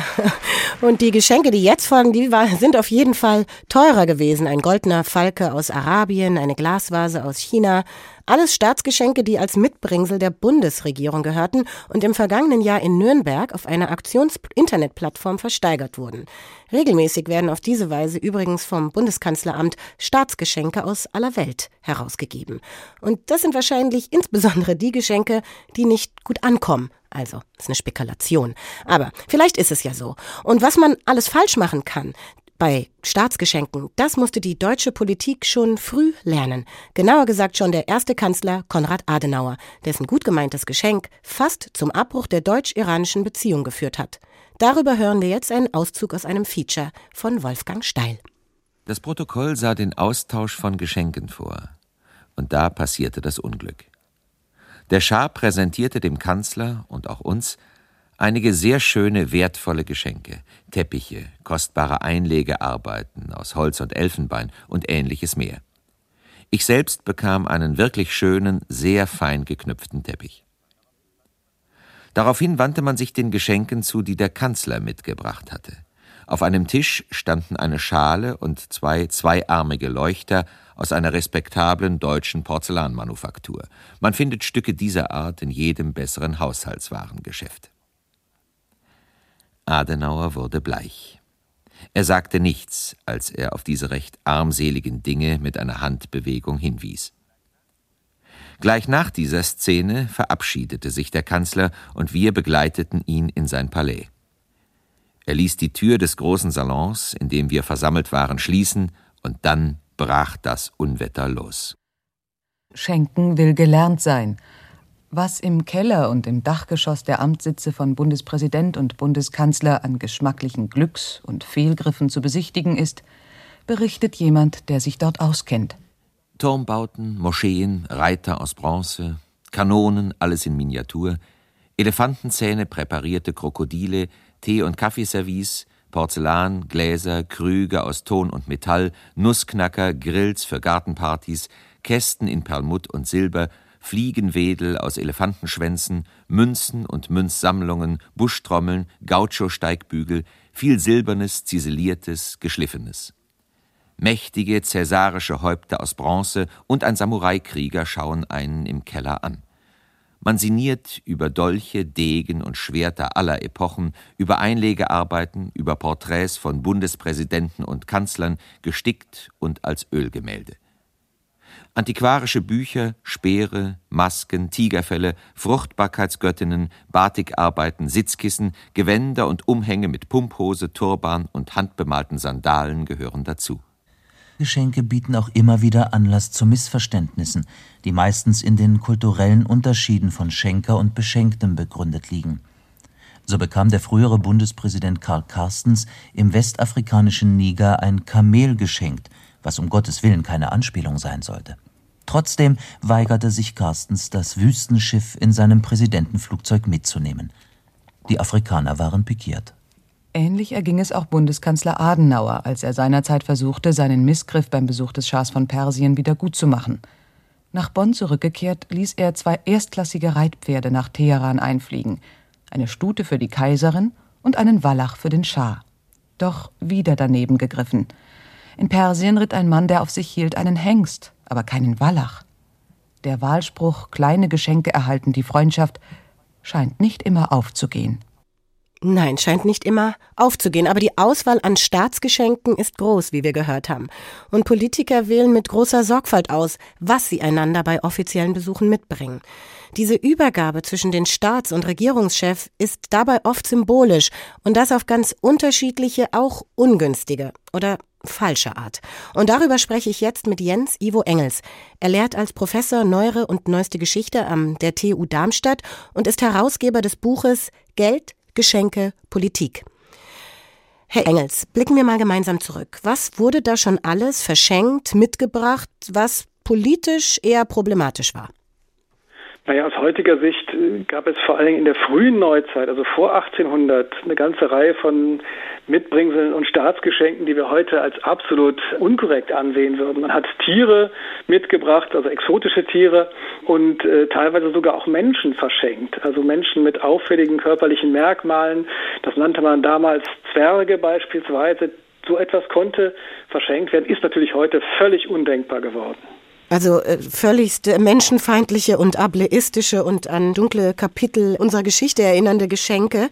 [laughs] Und die Geschenke, die jetzt folgen, die war, sind auf jeden Fall teurer gewesen. Ein goldener Falke aus Arabien, eine Glasvase aus China. Alles Staatsgeschenke, die als Mitbringsel der Bundesregierung gehörten und im vergangenen Jahr in Nürnberg auf einer Aktions-Internetplattform versteigert wurden. Regelmäßig werden auf diese Weise übrigens vom Bundeskanzleramt Staatsgeschenke aus aller Welt herausgegeben. Und das sind wahrscheinlich insbesondere die Geschenke, die nicht gut ankommen also, ist eine Spekulation. Aber vielleicht ist es ja so. Und was man alles falsch machen kann, bei Staatsgeschenken, das musste die deutsche Politik schon früh lernen. Genauer gesagt schon der erste Kanzler Konrad Adenauer, dessen gut gemeintes Geschenk fast zum Abbruch der deutsch-iranischen Beziehung geführt hat. Darüber hören wir jetzt einen Auszug aus einem Feature von Wolfgang Steil. Das Protokoll sah den Austausch von Geschenken vor. Und da passierte das Unglück. Der Schah präsentierte dem Kanzler und auch uns einige sehr schöne, wertvolle Geschenke, Teppiche, kostbare Einlegearbeiten aus Holz und Elfenbein und ähnliches mehr. Ich selbst bekam einen wirklich schönen, sehr fein geknüpften Teppich. Daraufhin wandte man sich den Geschenken zu, die der Kanzler mitgebracht hatte. Auf einem Tisch standen eine Schale und zwei zweiarmige Leuchter aus einer respektablen deutschen Porzellanmanufaktur. Man findet Stücke dieser Art in jedem besseren Haushaltswarengeschäft. Adenauer wurde bleich. Er sagte nichts, als er auf diese recht armseligen Dinge mit einer Handbewegung hinwies. Gleich nach dieser Szene verabschiedete sich der Kanzler und wir begleiteten ihn in sein Palais. Er ließ die Tür des großen Salons, in dem wir versammelt waren, schließen, und dann brach das Unwetter los. Schenken will gelernt sein. Was im Keller und im Dachgeschoss der Amtssitze von Bundespräsident und Bundeskanzler an geschmacklichen Glücks- und Fehlgriffen zu besichtigen ist, berichtet jemand, der sich dort auskennt. Turmbauten, Moscheen, Reiter aus Bronze, Kanonen, alles in Miniatur, Elefantenzähne, präparierte Krokodile, Tee- und Kaffeeservice, Porzellan, Gläser, Krüge aus Ton und Metall, Nussknacker, Grills für Gartenpartys, Kästen in Perlmutt und Silber, Fliegenwedel aus Elefantenschwänzen, Münzen und Münzsammlungen, Buschtrommeln, Gaucho-Steigbügel, viel Silbernes, Ziseliertes, Geschliffenes. Mächtige cäsarische Häupter aus Bronze und ein Samurai-Krieger schauen einen im Keller an. Man sinniert über Dolche, Degen und Schwerter aller Epochen, über Einlegearbeiten, über Porträts von Bundespräsidenten und Kanzlern, gestickt und als Ölgemälde. Antiquarische Bücher, Speere, Masken, Tigerfelle, Fruchtbarkeitsgöttinnen, Batikarbeiten, Sitzkissen, Gewänder und Umhänge mit Pumphose, Turban und handbemalten Sandalen gehören dazu. Geschenke bieten auch immer wieder Anlass zu Missverständnissen, die meistens in den kulturellen Unterschieden von Schenker und Beschenktem begründet liegen. So bekam der frühere Bundespräsident Karl Carstens im westafrikanischen Niger ein Kamel geschenkt, was um Gottes Willen keine Anspielung sein sollte. Trotzdem weigerte sich Carstens, das Wüstenschiff in seinem Präsidentenflugzeug mitzunehmen. Die Afrikaner waren pikiert. Ähnlich erging es auch Bundeskanzler Adenauer, als er seinerzeit versuchte, seinen Missgriff beim Besuch des Schahs von Persien wieder gutzumachen. Nach Bonn zurückgekehrt, ließ er zwei erstklassige Reitpferde nach Teheran einfliegen, eine Stute für die Kaiserin und einen Wallach für den Schah. Doch wieder daneben gegriffen. In Persien ritt ein Mann, der auf sich hielt, einen Hengst, aber keinen Wallach. Der Wahlspruch Kleine Geschenke erhalten die Freundschaft scheint nicht immer aufzugehen. Nein, scheint nicht immer aufzugehen, aber die Auswahl an Staatsgeschenken ist groß, wie wir gehört haben. Und Politiker wählen mit großer Sorgfalt aus, was sie einander bei offiziellen Besuchen mitbringen. Diese Übergabe zwischen den Staats- und Regierungschef ist dabei oft symbolisch und das auf ganz unterschiedliche, auch ungünstige oder falsche Art. Und darüber spreche ich jetzt mit Jens Ivo Engels. Er lehrt als Professor Neuere und Neueste Geschichte am der TU Darmstadt und ist Herausgeber des Buches Geld, Geschenke, Politik. Herr Engels, blicken wir mal gemeinsam zurück. Was wurde da schon alles verschenkt, mitgebracht, was politisch eher problematisch war? Naja, aus heutiger Sicht äh, gab es vor allen Dingen in der frühen Neuzeit, also vor 1800, eine ganze Reihe von Mitbringseln und Staatsgeschenken, die wir heute als absolut unkorrekt ansehen würden. Man hat Tiere mitgebracht, also exotische Tiere und äh, teilweise sogar auch Menschen verschenkt, also Menschen mit auffälligen körperlichen Merkmalen. Das nannte man damals Zwerge beispielsweise. So etwas konnte verschenkt werden, ist natürlich heute völlig undenkbar geworden. Also äh, völligst menschenfeindliche und ableistische und an dunkle Kapitel unserer Geschichte erinnernde Geschenke.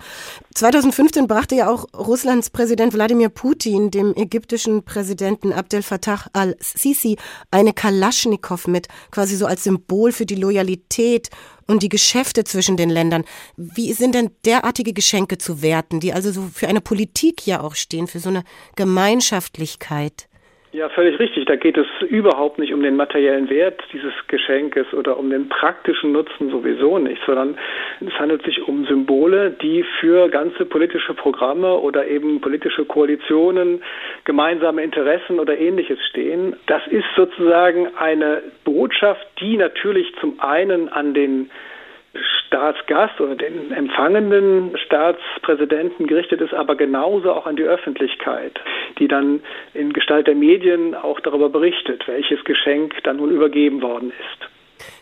2015 brachte ja auch Russlands Präsident Wladimir Putin dem ägyptischen Präsidenten Abdel Fattah al-Sisi eine Kalaschnikow mit, quasi so als Symbol für die Loyalität und die Geschäfte zwischen den Ländern. Wie sind denn derartige Geschenke zu werten, die also so für eine Politik ja auch stehen, für so eine Gemeinschaftlichkeit? Ja, völlig richtig. Da geht es überhaupt nicht um den materiellen Wert dieses Geschenkes oder um den praktischen Nutzen sowieso nicht, sondern es handelt sich um Symbole, die für ganze politische Programme oder eben politische Koalitionen, gemeinsame Interessen oder ähnliches stehen. Das ist sozusagen eine Botschaft, die natürlich zum einen an den Staatsgast oder den empfangenden Staatspräsidenten gerichtet ist, aber genauso auch an die Öffentlichkeit, die dann in Gestalt der Medien auch darüber berichtet, welches Geschenk dann nun übergeben worden ist.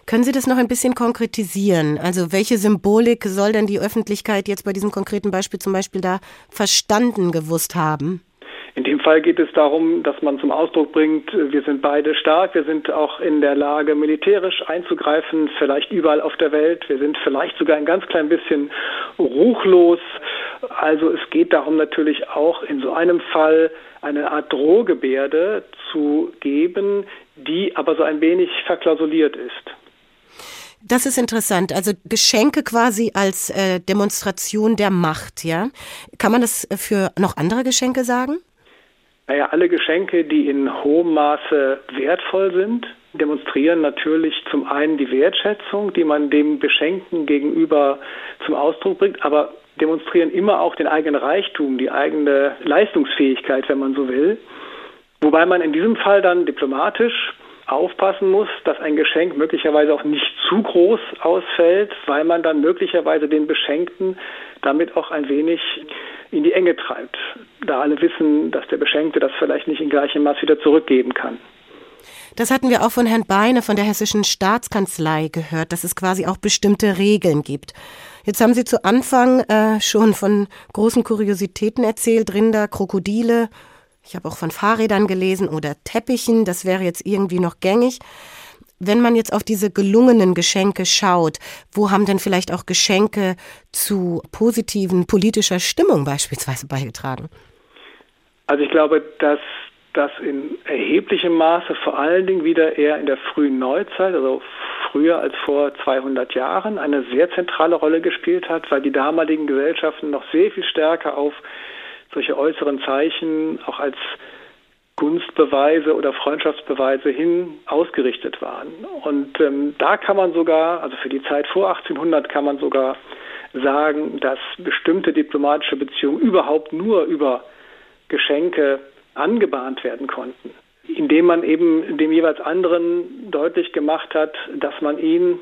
Können Sie das noch ein bisschen konkretisieren? Also welche Symbolik soll denn die Öffentlichkeit jetzt bei diesem konkreten Beispiel zum Beispiel da verstanden gewusst haben? Fall geht es darum, dass man zum Ausdruck bringt, wir sind beide stark, wir sind auch in der Lage, militärisch einzugreifen, vielleicht überall auf der Welt, wir sind vielleicht sogar ein ganz klein bisschen ruchlos. Also es geht darum natürlich auch in so einem Fall eine Art Drohgebärde zu geben, die aber so ein wenig verklausuliert ist. Das ist interessant. Also Geschenke quasi als äh, Demonstration der Macht, ja? Kann man das für noch andere Geschenke sagen? Naja, alle Geschenke, die in hohem Maße wertvoll sind, demonstrieren natürlich zum einen die Wertschätzung, die man dem Beschenkten gegenüber zum Ausdruck bringt, aber demonstrieren immer auch den eigenen Reichtum, die eigene Leistungsfähigkeit, wenn man so will. Wobei man in diesem Fall dann diplomatisch aufpassen muss, dass ein Geschenk möglicherweise auch nicht zu groß ausfällt, weil man dann möglicherweise den Beschenkten damit auch ein wenig in die Enge treibt, da alle wissen, dass der Beschenkte das vielleicht nicht in gleichem Maß wieder zurückgeben kann. Das hatten wir auch von Herrn Beine von der Hessischen Staatskanzlei gehört, dass es quasi auch bestimmte Regeln gibt. Jetzt haben Sie zu Anfang äh, schon von großen Kuriositäten erzählt, Rinder, Krokodile, ich habe auch von Fahrrädern gelesen oder Teppichen, das wäre jetzt irgendwie noch gängig. Wenn man jetzt auf diese gelungenen Geschenke schaut, wo haben denn vielleicht auch Geschenke zu positiven politischer Stimmung beispielsweise beigetragen? Also ich glaube, dass das in erheblichem Maße vor allen Dingen wieder eher in der frühen Neuzeit, also früher als vor 200 Jahren, eine sehr zentrale Rolle gespielt hat, weil die damaligen Gesellschaften noch sehr viel stärker auf solche äußeren Zeichen auch als Gunstbeweise oder Freundschaftsbeweise hin ausgerichtet waren. Und ähm, da kann man sogar, also für die Zeit vor 1800 kann man sogar sagen, dass bestimmte diplomatische Beziehungen überhaupt nur über Geschenke angebahnt werden konnten, indem man eben dem jeweils anderen deutlich gemacht hat, dass man ihn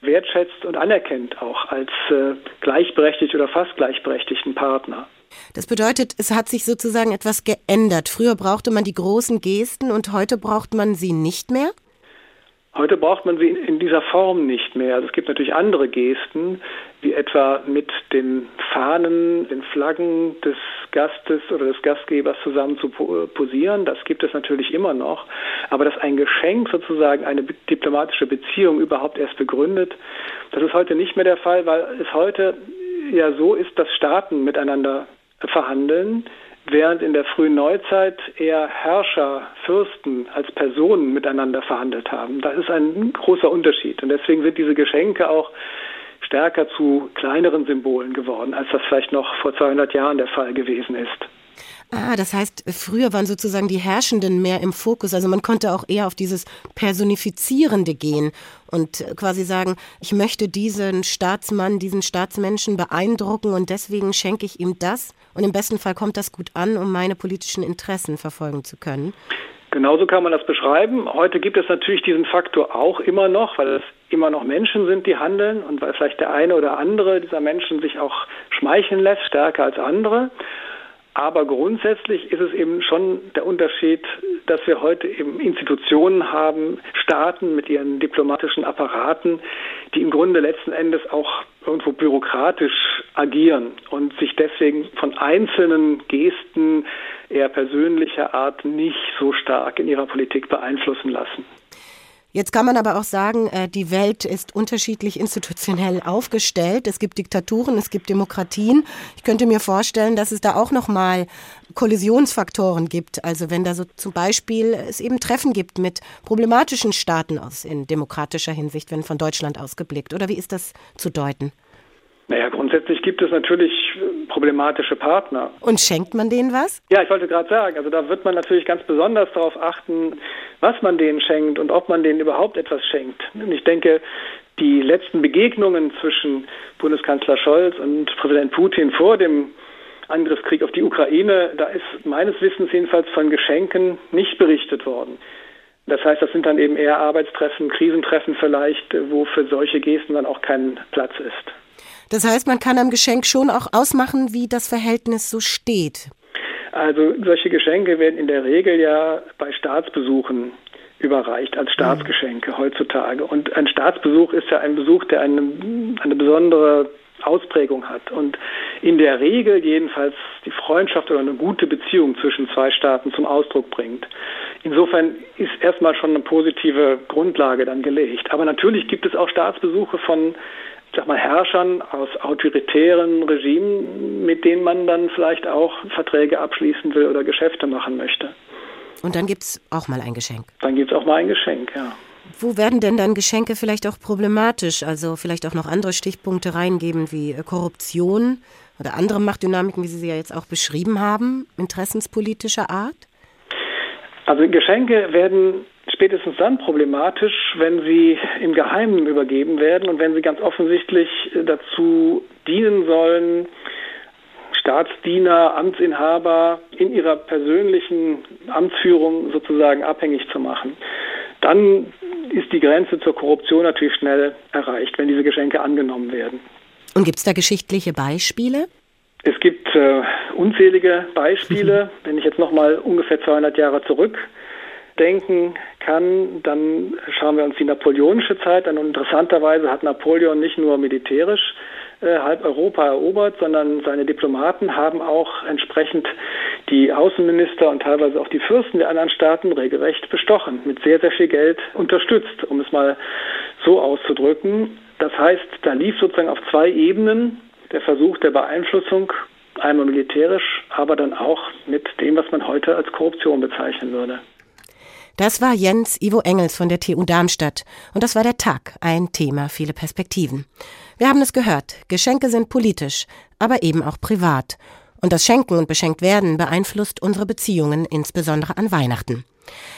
wertschätzt und anerkennt, auch als äh, gleichberechtigt oder fast gleichberechtigten Partner. Das bedeutet, es hat sich sozusagen etwas geändert. Früher brauchte man die großen Gesten und heute braucht man sie nicht mehr? Heute braucht man sie in dieser Form nicht mehr. Also es gibt natürlich andere Gesten, wie etwa mit den Fahnen, den Flaggen des Gastes oder des Gastgebers zusammen zu posieren. Das gibt es natürlich immer noch. Aber dass ein Geschenk sozusagen eine diplomatische Beziehung überhaupt erst begründet, das ist heute nicht mehr der Fall, weil es heute ja so ist, dass Staaten miteinander verhandeln, während in der frühen Neuzeit eher Herrscher, Fürsten als Personen miteinander verhandelt haben. Das ist ein großer Unterschied. Und deswegen sind diese Geschenke auch stärker zu kleineren Symbolen geworden, als das vielleicht noch vor 200 Jahren der Fall gewesen ist. Ah, das heißt, früher waren sozusagen die Herrschenden mehr im Fokus. Also man konnte auch eher auf dieses Personifizierende gehen und quasi sagen, ich möchte diesen Staatsmann, diesen Staatsmenschen beeindrucken und deswegen schenke ich ihm das. Und im besten Fall kommt das gut an, um meine politischen Interessen verfolgen zu können. Genauso kann man das beschreiben. Heute gibt es natürlich diesen Faktor auch immer noch, weil es immer noch Menschen sind, die handeln und weil vielleicht der eine oder andere dieser Menschen sich auch schmeicheln lässt, stärker als andere. Aber grundsätzlich ist es eben schon der Unterschied, dass wir heute eben Institutionen haben, Staaten mit ihren diplomatischen Apparaten, die im Grunde letzten Endes auch irgendwo bürokratisch agieren und sich deswegen von einzelnen Gesten eher persönlicher Art nicht so stark in ihrer Politik beeinflussen lassen. Jetzt kann man aber auch sagen, äh, die Welt ist unterschiedlich institutionell aufgestellt. Es gibt Diktaturen, es gibt Demokratien. Ich könnte mir vorstellen, dass es da auch noch mal Kollisionsfaktoren gibt. Also wenn da so zum Beispiel es eben Treffen gibt mit problematischen Staaten aus in demokratischer Hinsicht, wenn von Deutschland ausgeblickt. Oder wie ist das zu deuten? Naja, grundsätzlich gibt es natürlich problematische Partner. Und schenkt man denen was? Ja, ich wollte gerade sagen, also da wird man natürlich ganz besonders darauf achten, was man denen schenkt und ob man denen überhaupt etwas schenkt. Und ich denke, die letzten Begegnungen zwischen Bundeskanzler Scholz und Präsident Putin vor dem Angriffskrieg auf die Ukraine, da ist meines Wissens jedenfalls von Geschenken nicht berichtet worden. Das heißt, das sind dann eben eher Arbeitstreffen, Krisentreffen vielleicht, wo für solche Gesten dann auch kein Platz ist. Das heißt, man kann am Geschenk schon auch ausmachen, wie das Verhältnis so steht. Also solche Geschenke werden in der Regel ja bei Staatsbesuchen überreicht als Staatsgeschenke mhm. heutzutage. Und ein Staatsbesuch ist ja ein Besuch, der eine, eine besondere Ausprägung hat und in der Regel jedenfalls die Freundschaft oder eine gute Beziehung zwischen zwei Staaten zum Ausdruck bringt. Insofern ist erstmal schon eine positive Grundlage dann gelegt. Aber natürlich gibt es auch Staatsbesuche von sag mal, Herrschern aus autoritären Regimen, mit denen man dann vielleicht auch Verträge abschließen will oder Geschäfte machen möchte. Und dann gibt es auch mal ein Geschenk. Dann gibt es auch mal ein Geschenk, ja. Wo werden denn dann Geschenke vielleicht auch problematisch? Also vielleicht auch noch andere Stichpunkte reingeben wie äh, Korruption oder andere Machtdynamiken, wie Sie sie ja jetzt auch beschrieben haben, interessenspolitischer Art? Also Geschenke werden spätestens dann problematisch, wenn sie im Geheimen übergeben werden und wenn sie ganz offensichtlich dazu dienen sollen, Staatsdiener, Amtsinhaber in ihrer persönlichen Amtsführung sozusagen abhängig zu machen dann ist die Grenze zur Korruption natürlich schnell erreicht, wenn diese Geschenke angenommen werden. Und gibt es da geschichtliche Beispiele? Es gibt äh, unzählige Beispiele. Wenn ich jetzt noch mal ungefähr 200 Jahre zurückdenken kann, dann schauen wir uns die napoleonische Zeit an. Und interessanterweise hat Napoleon nicht nur militärisch äh, halb Europa erobert, sondern seine Diplomaten haben auch entsprechend die Außenminister und teilweise auch die Fürsten der anderen Staaten regelrecht bestochen, mit sehr, sehr viel Geld unterstützt, um es mal so auszudrücken. Das heißt, da lief sozusagen auf zwei Ebenen der Versuch der Beeinflussung, einmal militärisch, aber dann auch mit dem, was man heute als Korruption bezeichnen würde. Das war Jens Ivo Engels von der TU Darmstadt und das war der Tag, ein Thema, viele Perspektiven. Wir haben es gehört, Geschenke sind politisch, aber eben auch privat. Und das Schenken und Beschenktwerden beeinflusst unsere Beziehungen, insbesondere an Weihnachten.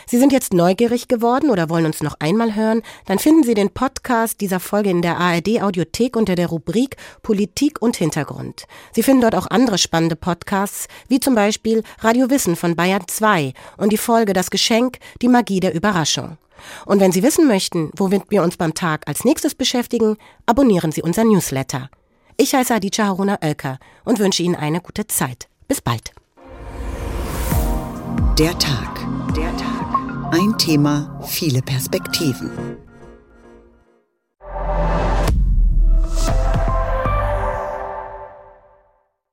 Sie sind jetzt neugierig geworden oder wollen uns noch einmal hören? Dann finden Sie den Podcast dieser Folge in der ARD Audiothek unter der Rubrik Politik und Hintergrund. Sie finden dort auch andere spannende Podcasts, wie zum Beispiel Radio Wissen von Bayern 2 und die Folge Das Geschenk, die Magie der Überraschung. Und wenn Sie wissen möchten, womit wir uns beim Tag als nächstes beschäftigen, abonnieren Sie unser Newsletter. Ich heiße Aditya Haruna Oelker und wünsche Ihnen eine gute Zeit. Bis bald. Der Tag. Der Tag. Ein Thema, viele Perspektiven.